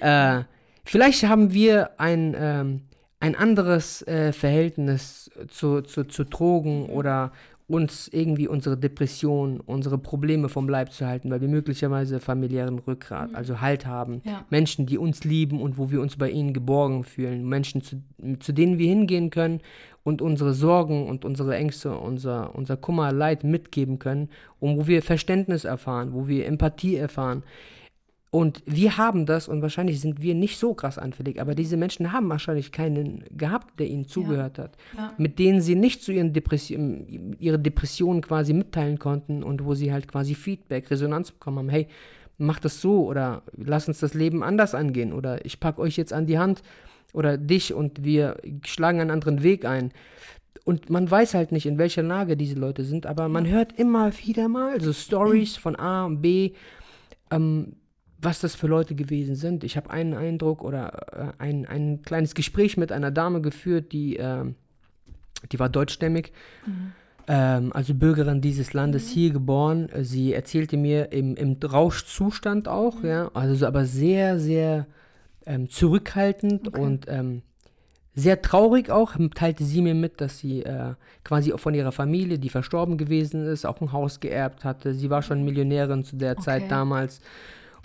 Äh, vielleicht haben wir ein, ähm, ein anderes äh, Verhältnis zu, zu, zu Drogen oder uns irgendwie unsere Depression, unsere Probleme vom Leib zu halten, weil wir möglicherweise familiären Rückgrat, also Halt haben. Ja. Menschen, die uns lieben und wo wir uns bei ihnen geborgen fühlen. Menschen, zu, zu denen wir hingehen können und unsere Sorgen und unsere Ängste, unser, unser Kummer, Leid mitgeben können und wo wir Verständnis erfahren, wo wir Empathie erfahren. Und wir haben das und wahrscheinlich sind wir nicht so krass anfällig, aber diese Menschen haben wahrscheinlich keinen gehabt, der ihnen zugehört hat, Ja. mit denen sie nicht zu ihren Depressionen, ihre Depressionen quasi mitteilen konnten und wo sie halt quasi Feedback, Resonanz bekommen haben. Hey, mach das so oder lass uns das Leben anders angehen oder ich pack euch jetzt an die Hand oder dich und wir schlagen einen anderen Weg ein. Und man weiß halt nicht, in welcher Lage diese Leute sind, aber man hört immer wieder mal so Stories von A und B, ähm, was das für Leute gewesen sind. Ich habe einen Eindruck oder äh, ein, ein kleines Gespräch mit einer Dame geführt, die, ähm, die war deutschstämmig, ähm, also Bürgerin dieses Landes, hier geboren. Äh, Sie erzählte mir im, im Rauschzustand auch, ja, also so, aber sehr, sehr ähm, zurückhaltend und ähm, sehr traurig auch, teilte sie mir mit, dass sie äh, quasi auch von ihrer Familie, die verstorben gewesen ist, auch ein Haus geerbt hatte. Sie war schon Millionärin zu der Okay. Zeit damals.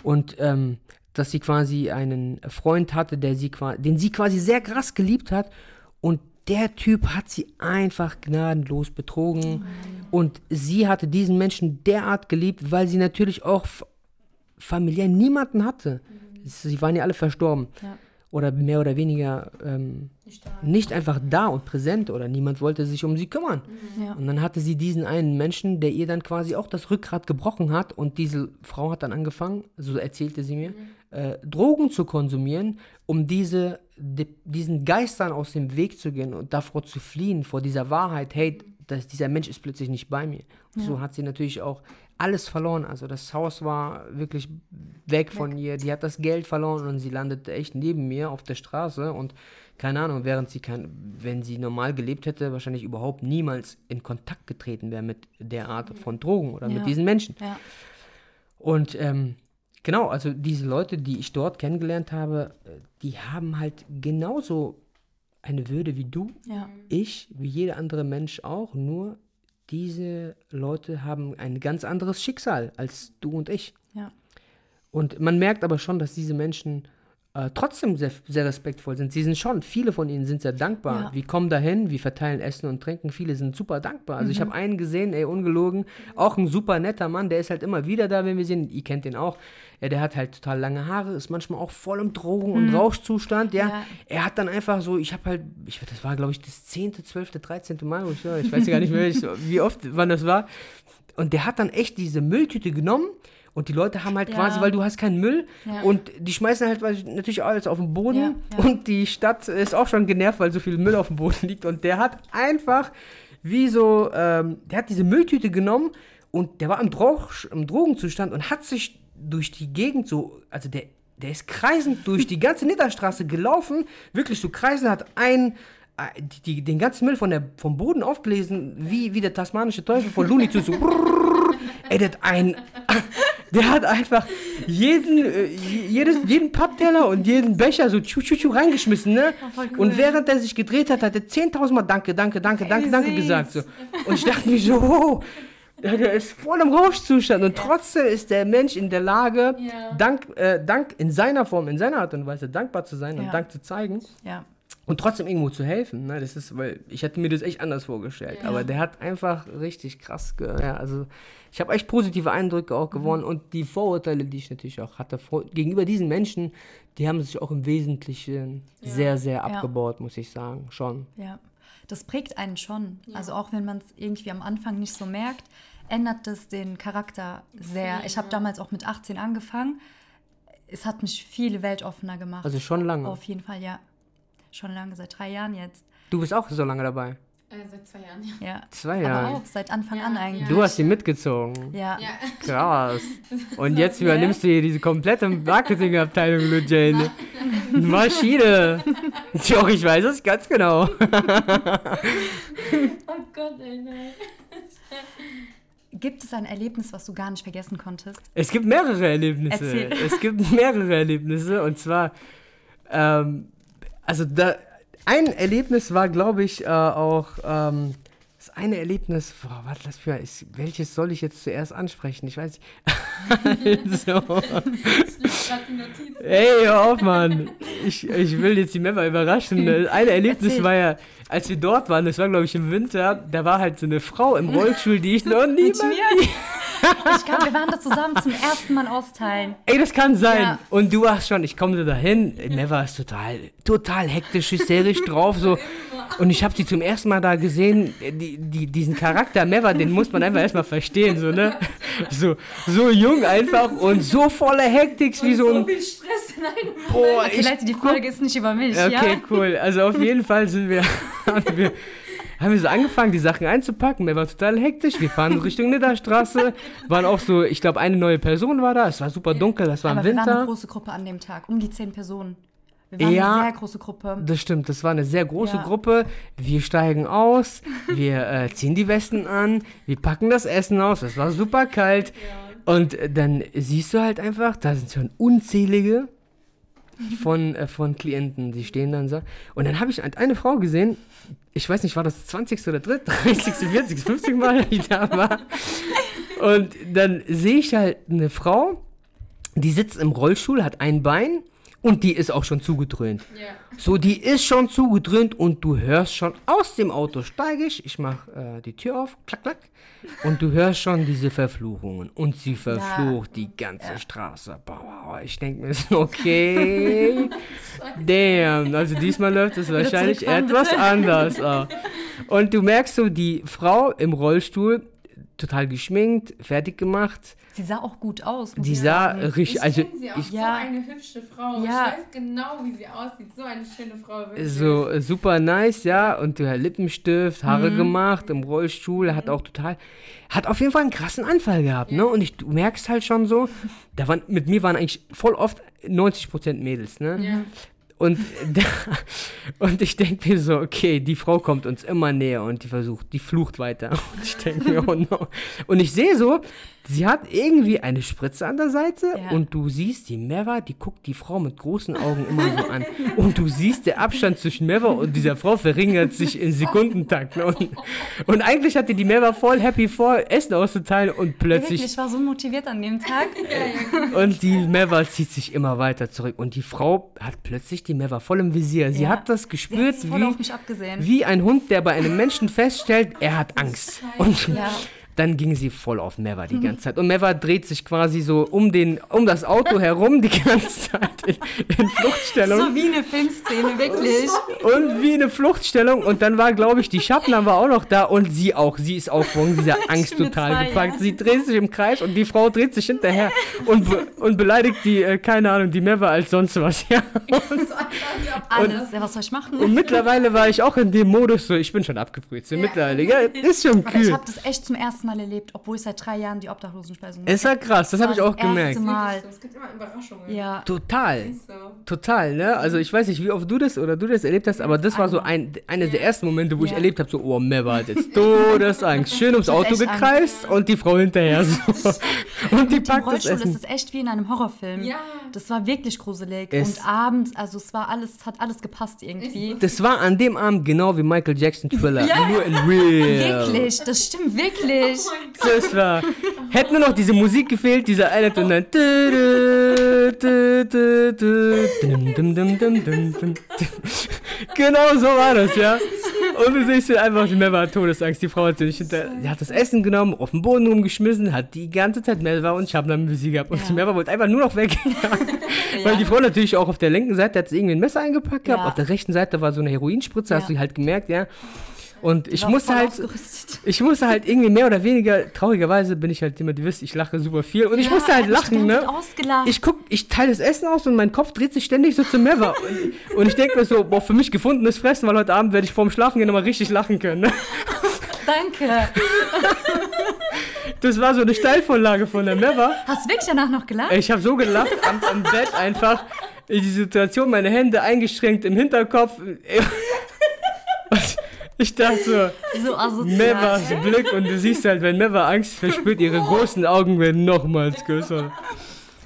Und ähm, dass sie quasi einen Freund hatte, der sie den sie quasi sehr krass geliebt hat. Und der Typ hat sie einfach gnadenlos betrogen. Und sie hatte diesen Menschen derart geliebt, weil sie natürlich auch familiär niemanden hatte. Sie waren ja alle verstorben. Ja. Oder mehr oder weniger ähm, Nicht da. nicht einfach da und präsent oder niemand wollte sich um sie kümmern. Ja. Und dann hatte sie diesen einen Menschen, der ihr dann quasi auch das Rückgrat gebrochen hat und diese Frau hat dann angefangen, so erzählte sie mir, äh, Drogen zu konsumieren, um diese, di diesen Geistern aus dem Weg zu gehen und davor zu fliehen, vor dieser Wahrheit, hey, dass dieser Mensch ist plötzlich nicht bei mir. So hat sie natürlich auch alles verloren. Also das Haus war wirklich weg von ihr. Die hat das Geld verloren und sie landete echt neben mir auf der Straße und keine Ahnung, während sie kein, wenn sie normal gelebt hätte, wahrscheinlich überhaupt niemals in Kontakt getreten wäre mit der Art von Drogen oder Ja. mit diesen Menschen. Ja. Und ähm, genau, also diese Leute, die ich dort kennengelernt habe, äh, die haben halt genauso eine Würde wie du, Ja. ich, wie jeder andere Mensch auch, nur diese Leute haben ein ganz anderes Schicksal als du und ich. Ja. Und man merkt aber schon, dass diese Menschen äh, trotzdem sehr, sehr respektvoll sind. Sie sind schon, viele von ihnen sind sehr dankbar. Ja. Wir kommen dahin, wir verteilen Essen und Trinken. Viele sind super dankbar. Also ich Mhm. habe einen gesehen, ey, ungelogen, auch ein super netter Mann, der ist halt immer wieder da, wenn wir sehen. Ihr kennt den auch. Ja, der hat halt total lange Haare, ist manchmal auch voll im Drogen- und Rauschzustand. Ja. Mhm. Ja. er hat dann einfach so, ich habe halt, ich, das war glaube ich das 10., 12., 13. Mal, ich, ich weiß gar nicht mehr, ich, wie oft, wann das war. Und der hat dann echt diese Mülltüte genommen und die Leute haben halt Ja. quasi, weil du hast keinen Müll Ja. und die schmeißen halt natürlich alles auf den Boden Ja, und die Stadt ist auch schon genervt, weil so viel Müll auf dem Boden liegt und der hat einfach wie so, ähm, der hat diese Mülltüte genommen und der war im, Droch, im Drogenzustand und hat sich durch die Gegend so, also der, der ist kreisend durch die ganze Nidderstraße gelaufen, wirklich so kreisend, hat ein äh, die, die, den ganzen Müll von der, vom Boden aufgelesen, wie, wie der tasmanische Teufel von Looney Tunes. So, ey, der hat ein, der hat einfach jeden, äh, jedes, jeden Pappteller und jeden Becher so tschu, tschu, tschu reingeschmissen, ne? voll cool. Und während er sich gedreht hat, hat er 10.000 Mal Danke, Danke, Danke, Danke, Danke gesagt. So. Und ich dachte mir so, wow, der ist voll im Rauschzustand und trotzdem ist der Mensch in der Lage, Ja. Dank, äh, Dank in seiner Form, in seiner Art und Weise dankbar zu sein und Ja. Dank zu zeigen Ja. Und trotzdem irgendwo zu helfen. Ne? Das ist, weil ich hätte mir das echt anders vorgestellt. Ja. Aber der hat einfach richtig krass, ge ja, also ich habe echt positive Eindrücke auch gewonnen und die Vorurteile, die ich natürlich auch hatte vor gegenüber diesen Menschen, die haben sich auch im Wesentlichen Ja. sehr, sehr abgebaut, muss ich sagen, schon. Ja, das prägt einen schon. Also auch wenn man es irgendwie am Anfang nicht so merkt, ändert das den Charakter sehr. Ich habe damals auch mit 18 angefangen. Es hat mich viel weltoffener gemacht. Also schon lange. Auf jeden Fall, ja. Schon lange, seit drei Jahren jetzt. Du bist auch so lange dabei. Äh, seit zwei Jahren, ja. Ja. Zwei Aber Jahre. auch seit Anfang Ja, an eigentlich. Du hast sie mitgezogen. Ja. Ja. Krass. Und So, jetzt ne? übernimmst du hier diese komplette Marketingabteilung, Lou Jane. Maschine. Doch, ich weiß es ganz genau. Oh Gott, ey, nein. Gibt es ein Erlebnis, was du gar nicht vergessen konntest? Es gibt mehrere Erlebnisse. Erzähl. Es gibt mehrere Erlebnisse und zwar, ähm, also da, ein Erlebnis war, glaube ich, äh, auch, ähm, das eine Erlebnis, boah, warte, lass mich mal, ist, welches soll ich jetzt zuerst ansprechen? Ich weiß nicht. also, ey, hör auf, Mann. Ich, ich will jetzt die Member überraschen. Das eine Erlebnis Erzähl. war ja, als wir dort waren, das war, glaube ich, im Winter, da war halt so eine Frau im Rollstuhl, die ich noch nie mir? Ich glaube, wir waren da zusammen zum ersten Mal austeilen. Ey, das kann sein. Ja. Und du warst schon, ich komme so dahin, Never ist total, total hektisch, hysterisch drauf, so. Und ich habe sie zum ersten Mal da gesehen, die, die, diesen Charakter Never, den muss man einfach erstmal verstehen, so, ne? So, so jung einfach und so voller Hektik, wie so so ein, viel Stress in einem boah, Okay, ich, Leute, die Folge ist nicht über mich, okay, ja? cool. Also auf jeden Fall sind wir, haben wir, haben wir so angefangen, die Sachen einzupacken. Der war total hektisch. Wir fahren Richtung Nidderstraße. Waren auch so, ich glaube, eine neue Person war da. Es war super dunkel, das war Aber im wir waren eine Winter. große Gruppe an dem Tag, um die zehn Personen. Wir waren Ja. eine sehr große Gruppe. Das stimmt, das war eine sehr große Ja. Gruppe. Wir steigen aus, wir äh, ziehen die Westen an, wir packen das Essen aus, es war super kalt. Und äh, dann siehst du halt einfach, da sind schon unzählige von, äh, von Klienten, die stehen dann so. Und dann habe ich halt eine Frau gesehen, ich weiß nicht, war das 20. oder 30., 40., 50. Mal, die da war. Und dann sehe ich halt eine Frau, die sitzt im Rollstuhl, hat ein Bein und die ist auch schon zugedröhnt. Ja. So, die ist schon zugedröhnt und du hörst schon aus dem Auto steige ich, ich mach äh, die Tür auf, klack, klack, und du hörst schon diese Verfluchungen und sie verflucht die ganze Straße. Boah, ich denke mir so, okay, damn, also diesmal läuft es wahrscheinlich etwas anders. ah. Und du merkst so, die Frau im Rollstuhl, total geschminkt, fertig gemacht, Sie sah auch gut aus. muss die ich sah sagen. richtig, Ich also sie auch, ich, so Ja. eine hübsche Frau. Ja. Ich weiß genau, wie sie aussieht. So eine schöne Frau. Wirklich. So super nice, ja. Und der Lippenstift, Haare Mhm. gemacht, im Rollstuhl, hat auch total, hat auf jeden Fall einen krassen Anfall gehabt, ne? Und ich, du merkst halt schon so, da waren, mit mir waren eigentlich voll oft 90% Mädels, ne? Ja. Und, da, und ich denke mir so, okay, die Frau kommt uns immer näher und die versucht, die flucht weiter. Und ich denke mir, oh no. Und ich sehe so, sie hat irgendwie eine Spritze an der Seite Ja. und du siehst, die Meva, die guckt die Frau mit großen Augen immer so an. Und du siehst, der Abstand zwischen Meva und dieser Frau verringert sich in Sekundentakt. Und, und eigentlich hatte die Meva voll happy vor, Essen auszuteilen und plötzlich Wirklich, ich war so motiviert an dem Tag. Und die Meva zieht sich immer weiter zurück. Und die Frau hat plötzlich die Meva voll im Visier. Sie Ja. hat das gespürt, wie, mich abgesehen. wie ein Hund, der bei einem Menschen feststellt, er hat Angst. Und Ja. Dann ging sie voll auf Meva die ganze Zeit. Und Meva dreht sich quasi so um, den, um das Auto herum die ganze Zeit in, in Fluchtstellung. So wie eine Filmszene, wirklich. Und wie eine Fluchtstellung. Und dann war, glaube ich, die Schattner war auch noch da und sie auch. Sie ist auch von dieser Angst total zwei, gepackt. ja. Sie dreht sich im Kreis und die Frau dreht sich hinterher und, be und beleidigt die, äh, keine Ahnung, die Meva als sonst was. Ja. Alles. Ja, was soll ich machen? Und mittlerweile war ich auch in dem Modus so, ich bin schon abgebrüht. So mittlerweile, ja, ist schon Aber ich kühl. habe das echt zum ersten Mal erlebt, obwohl ich seit drei Jahren die Obdachlosenspeisung Es war krass, das habe ich auch erste gemerkt. Mal. Es gibt immer Überraschungen. Ja. Total. Ist so. Total, ne? Also ich weiß nicht, wie oft du das oder du das erlebt hast, aber das war so ein, einer der ersten Momente, wo ich Ja. erlebt habe, so, oh, Meva hat jetzt Todesangst. Schön ums Auto gekreist und die Frau hinterher so. Und die Mit packt das Rollstuhl ist Essen. es echt wie in einem Horrorfilm. Ja. Das war wirklich gruselig. Es- und abends, also es war alles, hat alles gepasst irgendwie. Das war an dem Abend genau wie Michael Jackson Thriller, nur in real. Wirklich, das stimmt wirklich. Das war. Hätte nur noch diese Musik gefehlt, dieser eine und dann. Genau so war das, ja. Und du siehst einfach, die Melva hat Todesangst. Die Frau hat sich hinter. Sie hat das Essen genommen, auf den Boden rumgeschmissen, hat die ganze Zeit Melva und Schabnam für sie gehabt. Und die Melva wollte einfach nur noch weg. Weil die Frau natürlich auch auf der linken Seite hat sie irgendwie ein Messer eingepackt gehabt. Ja. Auf der rechten Seite war so eine Heroinspritze, hast Ja. du halt gemerkt, ja. Und ich musste halt. ausgerüstet. Ich musste halt irgendwie mehr oder weniger, traurigerweise bin ich halt jemand, ihr wisst, ich lache super viel und ich Ja, musste halt er hat mich lachen, ne? Ausgelacht. Ich guck, ich teile das Essen aus und mein Kopf dreht sich ständig so zu Meva. Und, und ich denke mir so, boah, für mich gefundenes Fressen, weil heute Abend werde ich vorm Schlafen gehen nochmal richtig lachen können. Ne? Danke. Das war so eine Steilvorlage von der Meva. Hast du wirklich danach noch gelacht? Ich habe so gelacht am, am Bett einfach. In die Situation, meine Hände eingeschränkt im Hinterkopf. Und ich dachte so, So. Mevas Blick und du siehst halt, wenn Meva Angst verspürt, ihre großen Augen werden nochmals größer.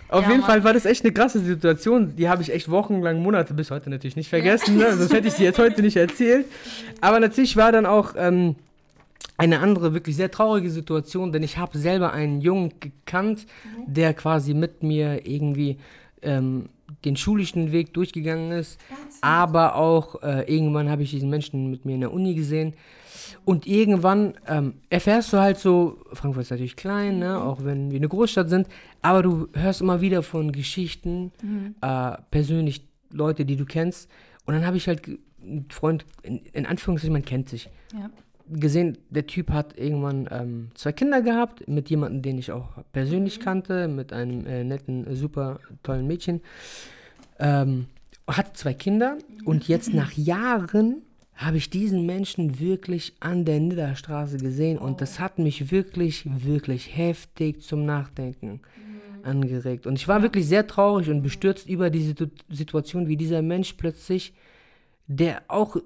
Auf Ja, jeden Mann. Fall war das echt eine krasse Situation. Die habe ich echt wochenlang, Monate bis heute natürlich nicht vergessen. Ne? Sonst hätte ich sie jetzt heute nicht erzählt. Aber natürlich war dann auch ähm, eine andere, wirklich sehr traurige Situation, denn ich habe selber einen Jungen gekannt, der quasi mit mir irgendwie ähm, den schulischen Weg durchgegangen ist. Aber auch äh, irgendwann habe ich diesen Menschen mit mir in der Uni gesehen. Und irgendwann ähm, erfährst du halt so, Frankfurt ist natürlich klein, ne, auch wenn wir eine Großstadt sind, aber du hörst immer wieder von Geschichten, äh, persönlich Leute, die du kennst. Und dann habe ich halt einen Freund, in, in Anführungszeichen, man kennt sich, Ja. Gesehen, der Typ hat irgendwann ähm, zwei Kinder gehabt, mit jemandem, den ich auch persönlich kannte, mit einem äh, netten, super tollen Mädchen. Ähm, hat zwei Kinder und jetzt nach Jahren habe ich diesen Menschen wirklich an der Nidderstraße gesehen und das hat mich wirklich, wirklich heftig zum Nachdenken angeregt. Und ich war wirklich sehr traurig und bestürzt über diese Situ- Situation, wie dieser Mensch plötzlich, der auch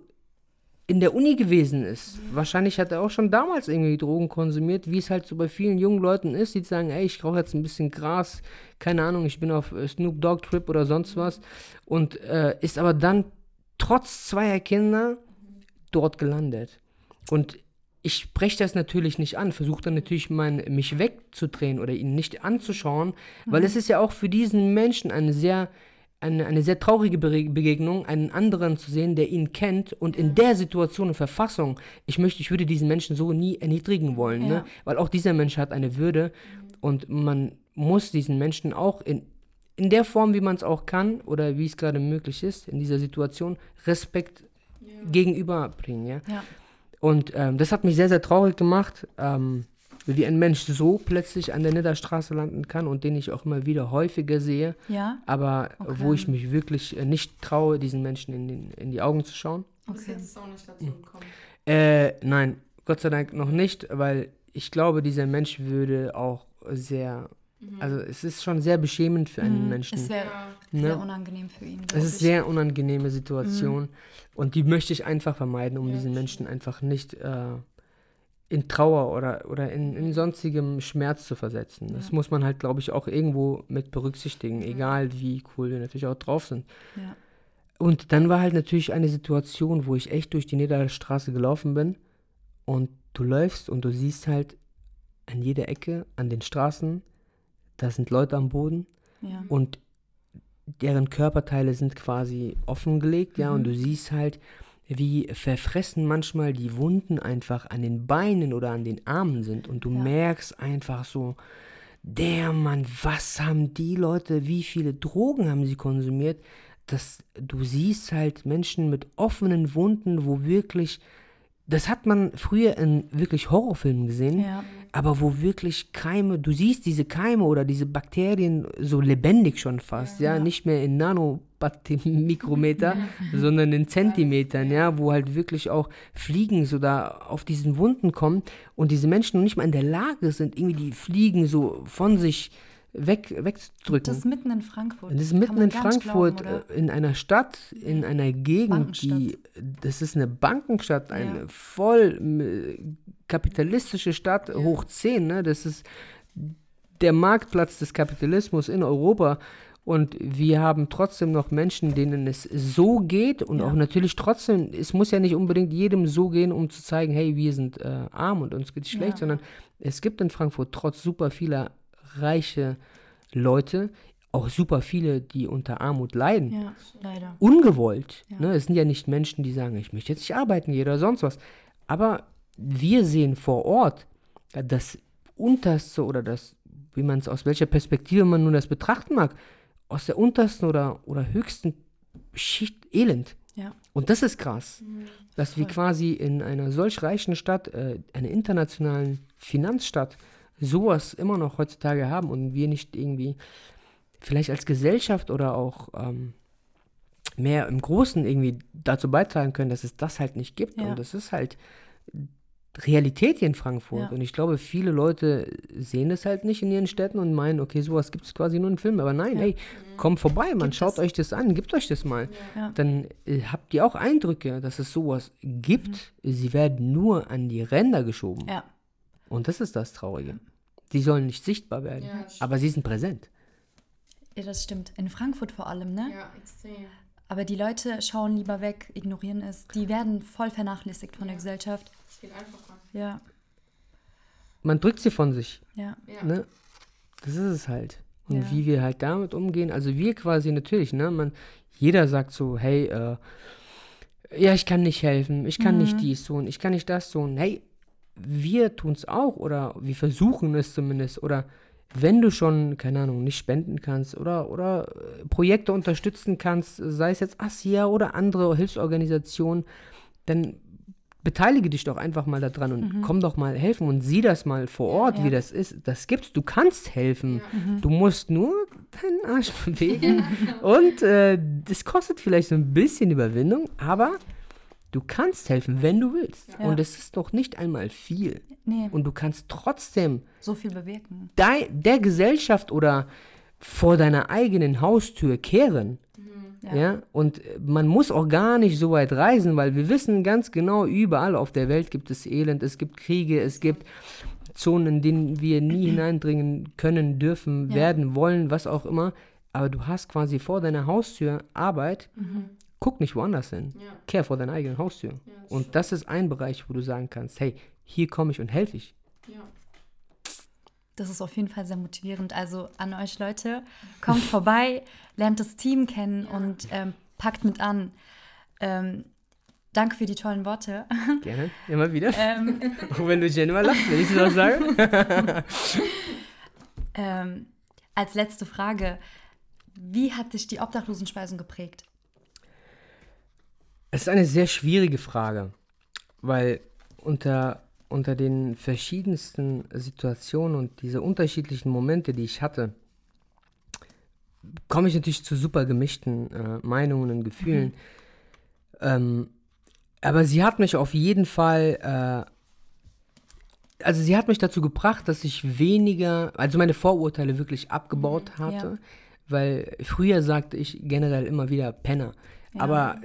in der Uni gewesen ist. Wahrscheinlich hat er auch schon damals irgendwie Drogen konsumiert, wie es halt so bei vielen jungen Leuten ist, die sagen, ey, ich rauche jetzt ein bisschen Gras, keine Ahnung, ich bin auf äh, Snoop Dogg Trip oder sonst was und äh, ist aber dann trotz zweier Kinder dort gelandet. Und ich spreche das natürlich nicht an, versuche dann natürlich mein, mich wegzudrehen oder ihn nicht anzuschauen, weil es ist ja auch für diesen Menschen eine sehr, eine, eine sehr traurige Begegnung, einen anderen zu sehen, der ihn kennt und in der Situation und Verfassung, ich möchte, ich würde diesen Menschen so nie erniedrigen wollen, ne? Ja. weil auch dieser Mensch hat eine Würde und man muss diesen Menschen auch in, in der Form, wie man es auch kann oder wie es gerade möglich ist, in dieser Situation Respekt gegenüberbringen, ja. Ja. Und ähm, das hat mich sehr, sehr traurig gemacht, ähm, wie ein Mensch so plötzlich an der Nidderstraße landen kann und den ich auch immer wieder häufiger sehe, Ja? aber wo ich mich wirklich äh, nicht traue, diesen Menschen in, den, in die Augen zu schauen. Bis Okay. jetzt ist es auch nicht dazu gekommen. Äh, nein, Gott sei Dank noch nicht, weil ich glaube, dieser Mensch würde auch sehr, also es ist schon sehr beschämend für einen Menschen. Es wäre Ja. ne? sehr unangenehm für ihn. Es ist ich. sehr unangenehme Situation und die möchte ich einfach vermeiden, um diesen Menschen einfach nicht äh, in Trauer oder, oder in, in sonstigem Schmerz zu versetzen. Das Ja. muss man halt, glaube ich, auch irgendwo mit berücksichtigen, egal wie cool wir natürlich auch drauf sind. Ja. Und dann war halt natürlich eine Situation, wo ich echt durch die Niederstraße gelaufen bin und du läufst und du siehst halt an jeder Ecke, an den Straßen, da sind Leute am Boden Ja. und deren Körperteile sind quasi offengelegt, ja, und Mhm. du siehst halt, wie verfressen manchmal die Wunden einfach an den Beinen oder an den Armen sind und du Ja. merkst einfach so, der Mann, was haben die Leute, wie viele Drogen haben sie konsumiert, dass du siehst halt Menschen mit offenen Wunden, wo wirklich, das hat man früher in wirklich Horrorfilmen gesehen, Ja. Aber wo wirklich Keime, du siehst diese Keime oder diese Bakterien so lebendig schon fast, ja, nicht mehr in Nanomikrometer, sondern in Zentimetern, ja, wo halt wirklich auch Fliegen so da auf diesen Wunden kommen und diese Menschen noch nicht mal in der Lage sind, irgendwie die Fliegen so von sich weg, wegzudrücken. Das ist mitten in Frankfurt. Das ist mitten in Frankfurt, glauben, äh, in einer Stadt, in einer Gegend, die, das ist eine Bankenstadt, eine Ja. voll äh, kapitalistische Stadt, hoch 10, ne? das ist der Marktplatz des Kapitalismus in Europa. Und wir haben trotzdem noch Menschen, denen es so geht und Ja. auch natürlich trotzdem, es muss ja nicht unbedingt jedem so gehen, um zu zeigen, hey, wir sind äh, arm und uns geht schlecht, Ja. sondern es gibt in Frankfurt trotz super vieler reiche Leute auch super viele, die unter Armut leiden. Ja, leider. Ungewollt. Ja. Ne? Es sind ja nicht Menschen, die sagen, ich möchte jetzt nicht arbeiten gehen oder sonst was. Aber wir sehen vor Ort äh, das unterste oder das, wie man es aus welcher Perspektive man nun das betrachten mag, aus der untersten oder, oder höchsten Schicht Elend. Ja. Und das ist krass, dass wir Voll. quasi in einer solch reichen Stadt, äh, einer internationalen Finanzstadt, sowas immer noch heutzutage haben und wir nicht irgendwie vielleicht als Gesellschaft oder auch ähm, mehr im Großen irgendwie dazu beitragen können, dass es das halt nicht gibt. Ja. Und das ist halt Realität hier in Frankfurt. Ja. Und ich glaube, viele Leute sehen das halt nicht in ihren Städten und meinen, okay, sowas gibt es quasi nur in Filmen. Aber nein, Ja. hey, kommt vorbei, man Gibt schaut es. euch das an, gebt euch das mal. Ja. Dann äh, habt ihr auch Eindrücke, dass es sowas gibt. Sie werden nur an die Ränder geschoben. Mhm. Ja. Und das ist das Traurige. Sie sollen nicht sichtbar werden, Ja, aber sie sind präsent. ja, das stimmt. In Frankfurt vor allem, ne? Ja, extrem. Aber die Leute schauen lieber weg, ignorieren es. Die werden voll vernachlässigt von der Ja. Gesellschaft. Es geht einfacher. Ja, Man drückt sie von sich. ja. Ja. Ne? Das ist es halt. Und Ja. wie wir halt damit umgehen, also wir quasi natürlich, ne, man, jeder sagt so, hey, äh, ja, ich kann nicht helfen, ich kann Mhm. nicht dies tun, ich kann nicht das tun. Hey, wir tun es auch oder wir versuchen es zumindest. Oder wenn du schon, keine Ahnung, nicht spenden kannst oder, oder äh, Projekte unterstützen kannst, sei es jetzt ASIA oder andere Hilfsorganisationen, dann beteilige dich doch einfach mal daran und komm doch mal helfen und sieh das mal vor Ort, Ja. wie das ist. Das gibt's, du kannst helfen. Ja. Du musst nur deinen Arsch bewegen und äh, das kostet vielleicht so ein bisschen Überwindung, aber du kannst helfen, wenn du willst. Ja. Und es ist doch nicht einmal viel. Nee, Und du kannst trotzdem so viel bewirken. dei- der Gesellschaft oder vor deiner eigenen Haustür kehren. Ja. Ja. und man muss auch gar nicht so weit reisen, weil wir wissen ganz genau, überall auf der Welt gibt es Elend, es gibt Kriege, es gibt Zonen, in denen wir nie hineindringen können, dürfen, Ja. werden, wollen, was auch immer. Aber du hast quasi vor deiner Haustür Arbeit, guck nicht woanders hin. Ja. Kehr vor deiner eigenen Haustür. Ja, das Und das ist ein Bereich, wo du sagen kannst, hey, hier komme ich und helfe ich. Ja. Das ist auf jeden Fall sehr motivierend. Also an euch Leute, kommt vorbei, lernt das Team kennen und ähm, packt mit an. Ähm, danke für die tollen Worte. Gerne, immer wieder. ähm, Auch wenn du Jen immer lachst, wenn ich das sage. ähm, als letzte Frage, wie hat dich die Obdachlosenspeisung geprägt? Es ist eine sehr schwierige Frage, weil unter, unter den verschiedensten Situationen und diese unterschiedlichen Momente, die ich hatte, komme ich natürlich zu super gemischten äh, Meinungen und Gefühlen. Ähm, aber sie hat mich auf jeden Fall, äh, also sie hat mich dazu gebracht, dass ich weniger, also meine Vorurteile wirklich abgebaut Mhm, hatte, ja. weil früher sagte ich generell immer wieder Penner. Aber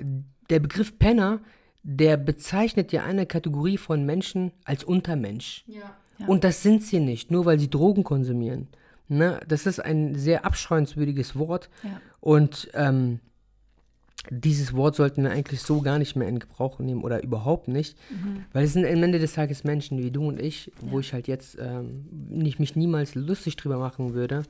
der Begriff Penner, der bezeichnet ja eine Kategorie von Menschen als Untermensch. Ja. Ja. Und das sind sie nicht, nur weil sie Drogen konsumieren. Ne? Das ist ein sehr abscheuenswürdiges Wort. Ja. Und ähm, dieses Wort sollten wir eigentlich so gar nicht mehr in Gebrauch nehmen oder überhaupt nicht. Weil es sind am Ende des Tages Menschen wie du und ich, wo Ja. ich halt jetzt ähm, nicht, mich niemals lustig drüber machen würde,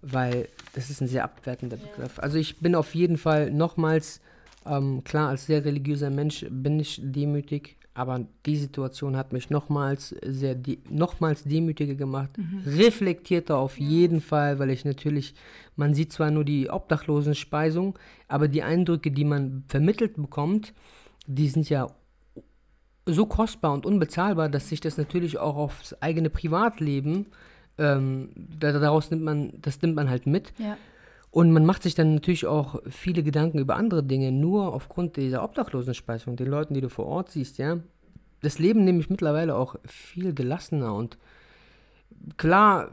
weil das ist ein sehr abwertender Begriff. Also ich bin auf jeden Fall nochmals, ähm, klar, als sehr religiöser Mensch bin ich demütig, aber die Situation hat mich nochmals sehr de nochmals demütiger gemacht, reflektierter auf jeden Fall, weil ich natürlich, man sieht zwar nur die Obdachlosenspeisung, aber die Eindrücke, die man vermittelt bekommt, die sind ja so kostbar und unbezahlbar, dass sich das natürlich auch aufs eigene Privatleben, ähm, da- daraus nimmt man, das nimmt man halt mit. Ja. Und man macht sich dann natürlich auch viele Gedanken über andere Dinge, nur aufgrund dieser Obdachlosenspeisung, den Leuten, die du vor Ort siehst, ja. Das Leben nämlich mittlerweile auch viel gelassener und klar,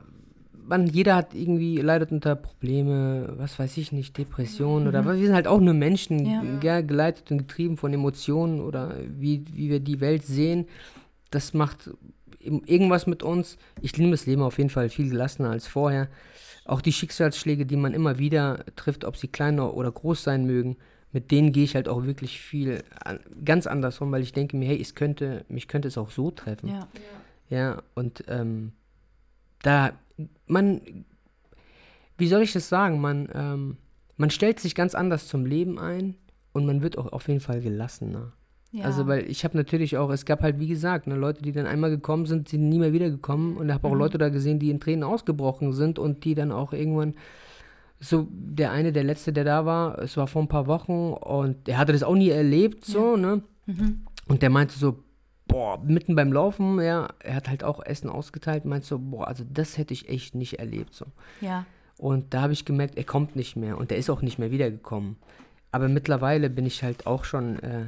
man, jeder hat irgendwie, leidet unter Probleme, was weiß ich nicht, Depressionen oder wir sind halt auch nur Menschen, Ja. ja, geleitet und getrieben von Emotionen oder wie, wie wir die Welt sehen. Das macht irgendwas mit uns. Ich nehme das Leben auf jeden Fall viel gelassener als vorher. Auch die Schicksalsschläge, die man immer wieder trifft, ob sie klein oder groß sein mögen, mit denen gehe ich halt auch wirklich viel an, ganz anders um, weil ich denke mir, hey, es könnte, mich könnte es auch so treffen. Ja. Ja. Ja, und ähm, da, man, wie soll ich das sagen, man, ähm, man stellt sich ganz anders zum Leben ein und man wird auch auf jeden Fall gelassener. Ja. Also, weil ich habe natürlich auch, es gab halt, wie gesagt, ne, Leute, die dann einmal gekommen sind, sind nie mehr wiedergekommen und ich habe auch Mhm. Leute da gesehen, die in Tränen ausgebrochen sind und die dann auch irgendwann, so der eine, der letzte, der da war, es war vor ein paar Wochen und der hatte das auch nie erlebt, so, ne? Mhm. Und der meinte so, boah, mitten beim Laufen, ja, er hat halt auch Essen ausgeteilt, meinte so, boah, also das hätte ich echt nicht erlebt, so. Ja. Und da habe ich gemerkt, er kommt nicht mehr und er ist auch nicht mehr wiedergekommen. Aber mittlerweile bin ich halt auch schon äh,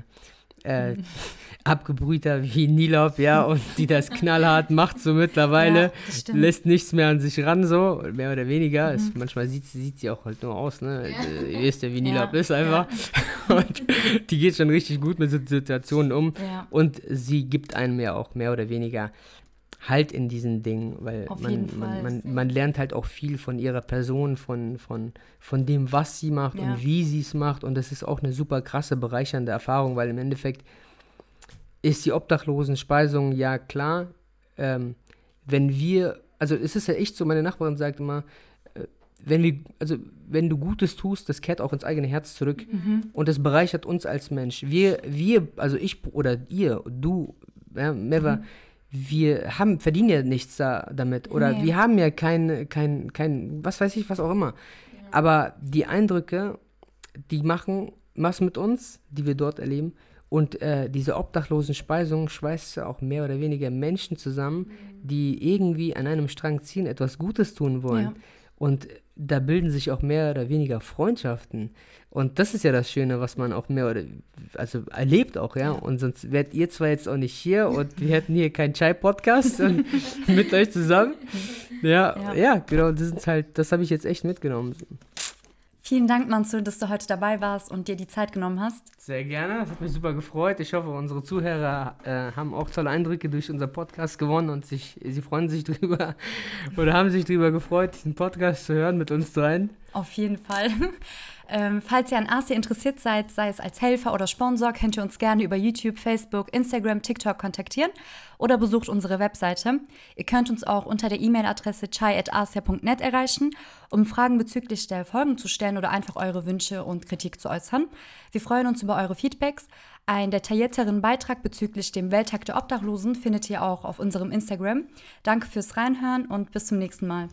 äh, abgebrühter wie Nilop, ja, und die das knallhart macht so mittlerweile, Ja, lässt nichts mehr an sich ran, so, mehr oder weniger. Es, manchmal sieht, sieht sie auch halt nur aus, ne? Äh, Ihr wisst ja, wie Nilop Ja, ist einfach. Und die geht schon richtig gut mit Situationen um. Ja. Und sie gibt einem ja auch mehr oder weniger Halt in diesen Dingen, weil man, man, man, man lernt halt auch viel von ihrer Person, von, von, von dem, was sie macht Ja. und wie sie es macht. Und das ist auch eine super krasse, bereichernde Erfahrung, weil im Endeffekt ist die Obdachlosenspeisung ja klar, ähm, wenn wir, also es ist ja echt so, meine Nachbarin sagt immer, äh, wenn wir, also wenn du Gutes tust, das kehrt auch ins eigene Herz zurück Mhm. und das bereichert uns als Mensch. Wir, wir, also ich oder ihr, du, ja, Meva, Mhm. Wir haben, verdienen ja nichts da, damit oder Nee. wir haben ja kein, kein, kein, was weiß ich, was auch immer. Aber die Eindrücke, die machen was mit uns, die wir dort erleben. Und äh, diese obdachlosen Speisung schweißt ja auch mehr oder weniger Menschen zusammen, die irgendwie an einem Strang ziehen, etwas Gutes tun wollen. Ja. Und da bilden sich auch mehr oder weniger Freundschaften. Und das ist ja das Schöne, was man auch mehr oder also erlebt auch, ja. Und sonst wärt ihr zwar jetzt auch nicht hier und wir hätten hier keinen Chai-Podcast mit euch zusammen. Ja, Ja. ja, genau. Das ist halt, das habe ich jetzt echt mitgenommen. Vielen Dank, Mansu, dass du heute dabei warst und dir die Zeit genommen hast. Sehr gerne, das hat mich super gefreut. Ich hoffe, unsere Zuhörer äh, haben auch tolle Eindrücke durch unser Podcast gewonnen und sich, sie freuen sich drüber oder haben sich drüber gefreut, diesen Podcast zu hören mit uns dreien. Auf jeden Fall. Ähm, falls ihr an ASI interessiert seid, sei es als Helfer oder Sponsor, könnt ihr uns gerne über YouTube, Facebook, Instagram, TikTok kontaktieren oder besucht unsere Webseite. Ihr könnt uns auch unter der E-Mail-Adresse chai.asia.net erreichen, um Fragen bezüglich der Folgen zu stellen oder einfach eure Wünsche und Kritik zu äußern. Wir freuen uns über eure Feedbacks. Einen detaillierteren Beitrag bezüglich dem Welttag der Obdachlosen findet ihr auch auf unserem Instagram. Danke fürs Reinhören und bis zum nächsten Mal.